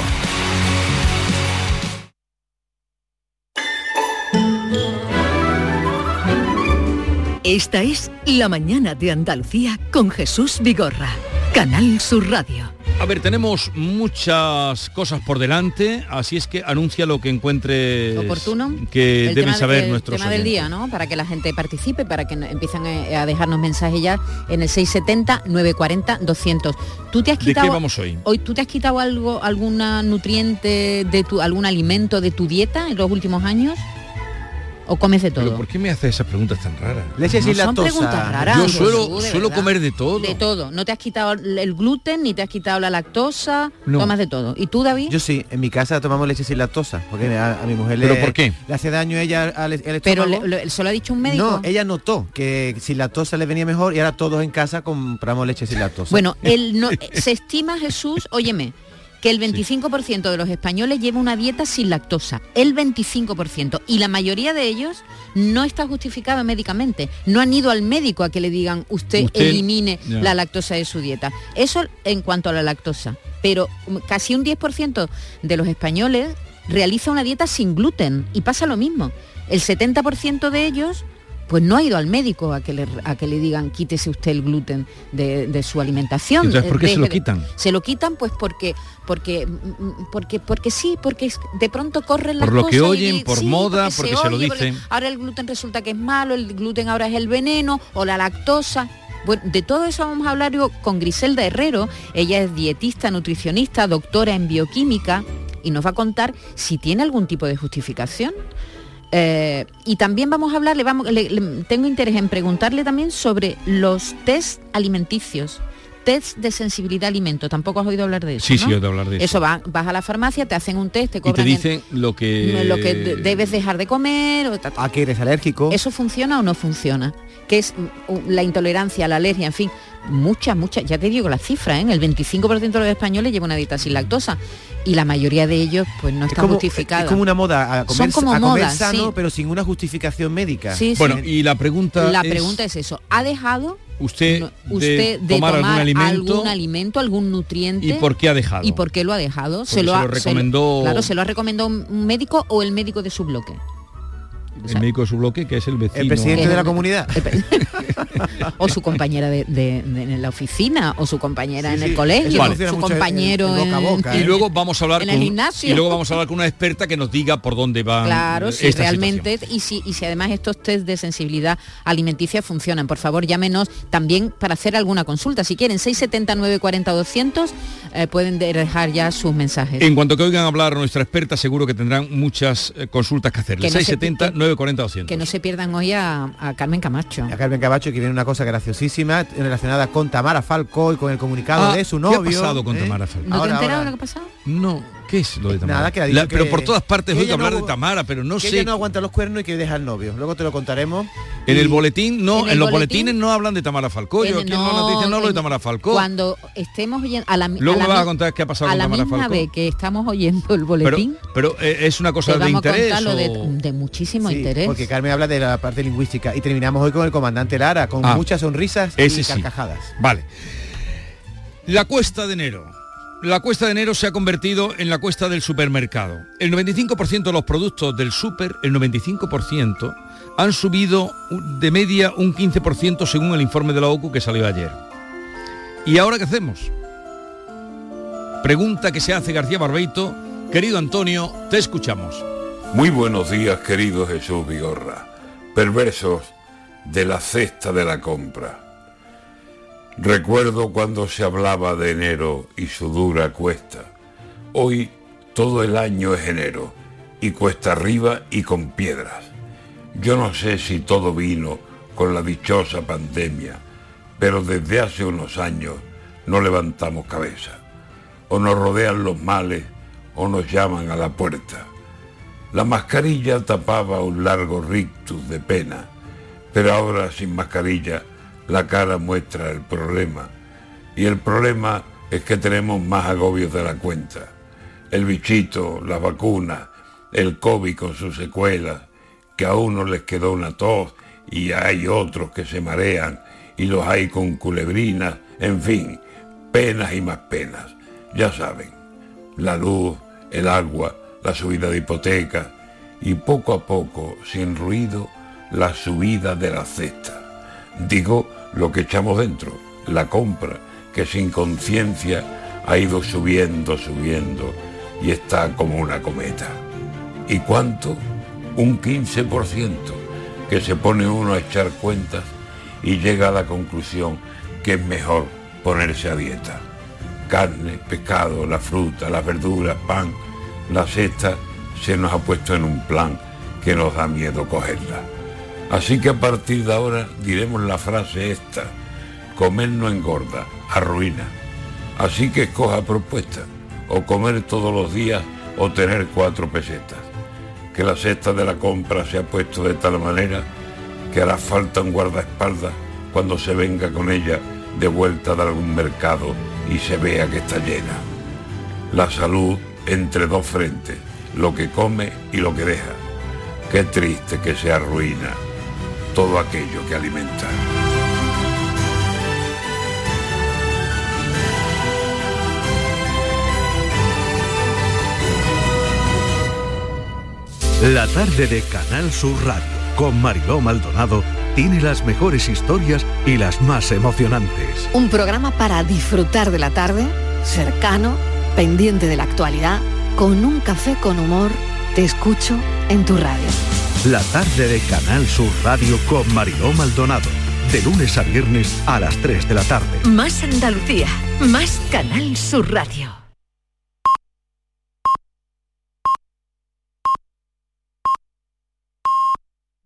Esta es La mañana de Andalucía con Jesús Vigorra. Canal Sur Radio. A ver, tenemos muchas cosas por delante, así es que anuncia lo que encuentre oportuno que deben saber nuestros el tema del día, ¿no? Para que la gente participe, para que empiecen a dejarnos mensajes ya en el 670 940 200. ¿Tú te has quitado ¿De qué vamos hoy? Hoy tú te has quitado algo alguna nutriente de tu algún alimento de tu dieta en los últimos años? ¿O comes de todo? ¿Pero por qué me haces esas preguntas tan raras? Leche sin No son lactosa. preguntas raras. Yo suelo, suelo comer de todo. De todo. No te has quitado el gluten, ni te has quitado la lactosa, No. tomas de todo. ¿Y tú, David? Yo sí, en mi casa tomamos leche sin lactosa, porque a, a mi mujer ¿Pero le, por qué? le hace daño ella al al Pero le- le- ¿se lo ha dicho un médico? No, ella notó que sin lactosa le venía mejor y ahora todos en casa compramos leche sin lactosa. Bueno, el no- se estima, Jesús, óyeme, que el 25% de los españoles lleva una dieta sin lactosa. El 25%. Y la mayoría de ellos no está justificado médicamente. No han ido al médico a que le digan usted, Usted- elimine la lactosa de su dieta. Eso en cuanto a la lactosa. Pero casi un 10% de los españoles realiza una dieta sin gluten y pasa lo mismo. El 70% de ellos pues no ha ido al médico a que le, a que le digan quítese usted el gluten de, de su alimentación. Entonces, ¿por qué se lo quitan? Se lo quitan pues porque porque porque porque sí, porque de pronto corren las Por lo cosas que y oyen, di- por sí, moda, porque se lo oye, dicen. ahora el gluten resulta que es malo, el gluten ahora es el veneno o la lactosa. Bueno, de todo eso vamos a hablar con Griselda Herrero. Ella es dietista, nutricionista, doctora en bioquímica y nos va a contar si tiene algún tipo de justificación. Eh, y también vamos a hablarle, tengo interés en preguntarle también sobre los test alimenticios, test de sensibilidad a alimento. Tampoco has oído hablar de eso. Sí, ¿no? sí, he oído hablar de eso. Eso va- vas a la farmacia, te hacen un test, te Y te cobran el- dicen lo que... lo que de- debes dejar de comer. O ta- ta- ¿A qué eres alérgico? ¿Eso funciona o no funciona? Que es mm, u- la intolerancia, la alergia, en fin, muchas, muchas, ya te digo la cifra, ¿eh? el 25% de los españoles lleva una dieta sin lactosa y la mayoría de ellos pues no es está como, justificada. es como una moda a comer, Son como a comer modas, sano, sí. pero sin una justificación médica. Sí, sí. Bueno, y la pregunta La es, pregunta es eso, ¿ha dejado ¿usted, no, de usted de, tomar, tomar, algún alimento algún alimento, algún nutriente? y por qué ha dejado? ¿Y por qué lo ha dejado? Se lo ha- recomendó- claro, se lo ha recomendado un médico o el médico de su bloque. El médico de su bloque, que es el vecino. El presidente de la comunidad. o su compañera de, de- de- en la oficina, o su compañera Sí, en sí, el colegio, su en- compañero en boca a en- boca, Y ¿eh? luego vamos a hablar En con el gimnasio. y luego vamos a hablar con una experta que nos diga por dónde va Claro, si realmente y si, y si además estos test de sensibilidad alimenticia funcionan, por favor llámenos también para hacer alguna consulta. Si quieren, 679 40 200 eh, pueden dejar ya sus mensajes. En cuanto que oigan hablar a nuestra experta, seguro que tendrán muchas eh, consultas que hacerle. Que no se- 670 940 200. Que no se pierdan hoy a, a Carmen Camacho. A Carmen Cabacho que viene una cosa graciosísima relacionada con Tamara Falcó y con el comunicado Ah, de su ¿qué ha novio. pasado con ¿eh? Tamara Falcó? ¿No te Ahora, has enterado ahora. de lo que ha pasado? No, ¿qué es lo de Tamara? Nada, que ha dicho La- pero por todas partes que oigo no- hablar de Tamara, pero no que sé. ella no aguanta los cuernos y que deja el novio. Luego te lo contaremos. En Y- el boletín, no, En los boletín- boletines no hablan de Tamara Falcó. Yo aquí en no hablo de Tamara Falcó. Cuando estemos oyendo a la, Luego a la me vas a contar qué ha pasado a con la Tamara misma Falcó. vez que estamos oyendo el pero boletín, pero eh, es una cosa te de vamos interés. de, muchísimo Sí, interés. Porque Carmen habla de la parte lingüística y terminamos hoy con el comandante Lara, con Ah, muchas sonrisas y sí. carcajadas. Vale. La cuesta de enero. La cuesta de enero se ha convertido en la cuesta del supermercado. El 95% de los productos del super, el 95%, han subido de media un 15% según el informe de la OCU que salió ayer. ¿Y ahora qué hacemos? Pregunta que se hace García Barbeito. Querido Antonio, te escuchamos. Muy buenos días, querido Jesús Vigorra, perversos de la cesta de la compra. Recuerdo cuando se hablaba de enero y su dura cuesta. Hoy todo el año es enero y cuesta arriba y con piedras. Yo no sé si todo vino con la dichosa pandemia, pero desde hace unos años no levantamos cabeza. O nos rodean los males o nos llaman a la puerta. La mascarilla tapaba un largo rictus de pena, pero ahora sin mascarilla la cara muestra el problema. Y el problema es que tenemos más agobios de la cuenta. El bichito, la vacuna, el COVID con sus secuelas, que a unos les quedó una tos y hay otros que se marean y los hay con culebrinas, en fin, penas y más penas. Ya saben, la luz, el agua, la subida de hipoteca y poco a poco, sin ruido, la subida de la cesta. Digo lo que echamos dentro, la compra, que sin conciencia ha ido subiendo, subiendo y está como una cometa. ¿Y cuánto? Un 15%, que se pone uno a echar cuentas y llega a la conclusión que es mejor ponerse a dieta. Carne, pescado, la fruta, las verduras, pan, la cesta se nos ha puesto en un plan que nos da miedo cogerla. Así que a partir de ahora diremos la frase esta, comer no engorda, arruina. Así que escoja propuesta, o comer todos los días o tener cuatro pesetas. Que la cesta de la compra se ha puesto de tal manera que hará falta un guardaespaldas cuando se venga con ella de vuelta de algún mercado y se vea que está llena. La salud entre dos frentes, lo que come y lo que deja. Qué triste que se arruina todo aquello que alimenta. La tarde de Canal Sur Radio con Mariló Maldonado tiene las mejores historias y las más emocionantes. Un programa para disfrutar de la tarde, cercano, pendiente de la actualidad, con un café con humor, te escucho en tu radio. La tarde de Canal Sur Radio con Mariló Maldonado. De lunes a viernes a las 3 de la tarde. Más Andalucía, más Canal Sur Radio.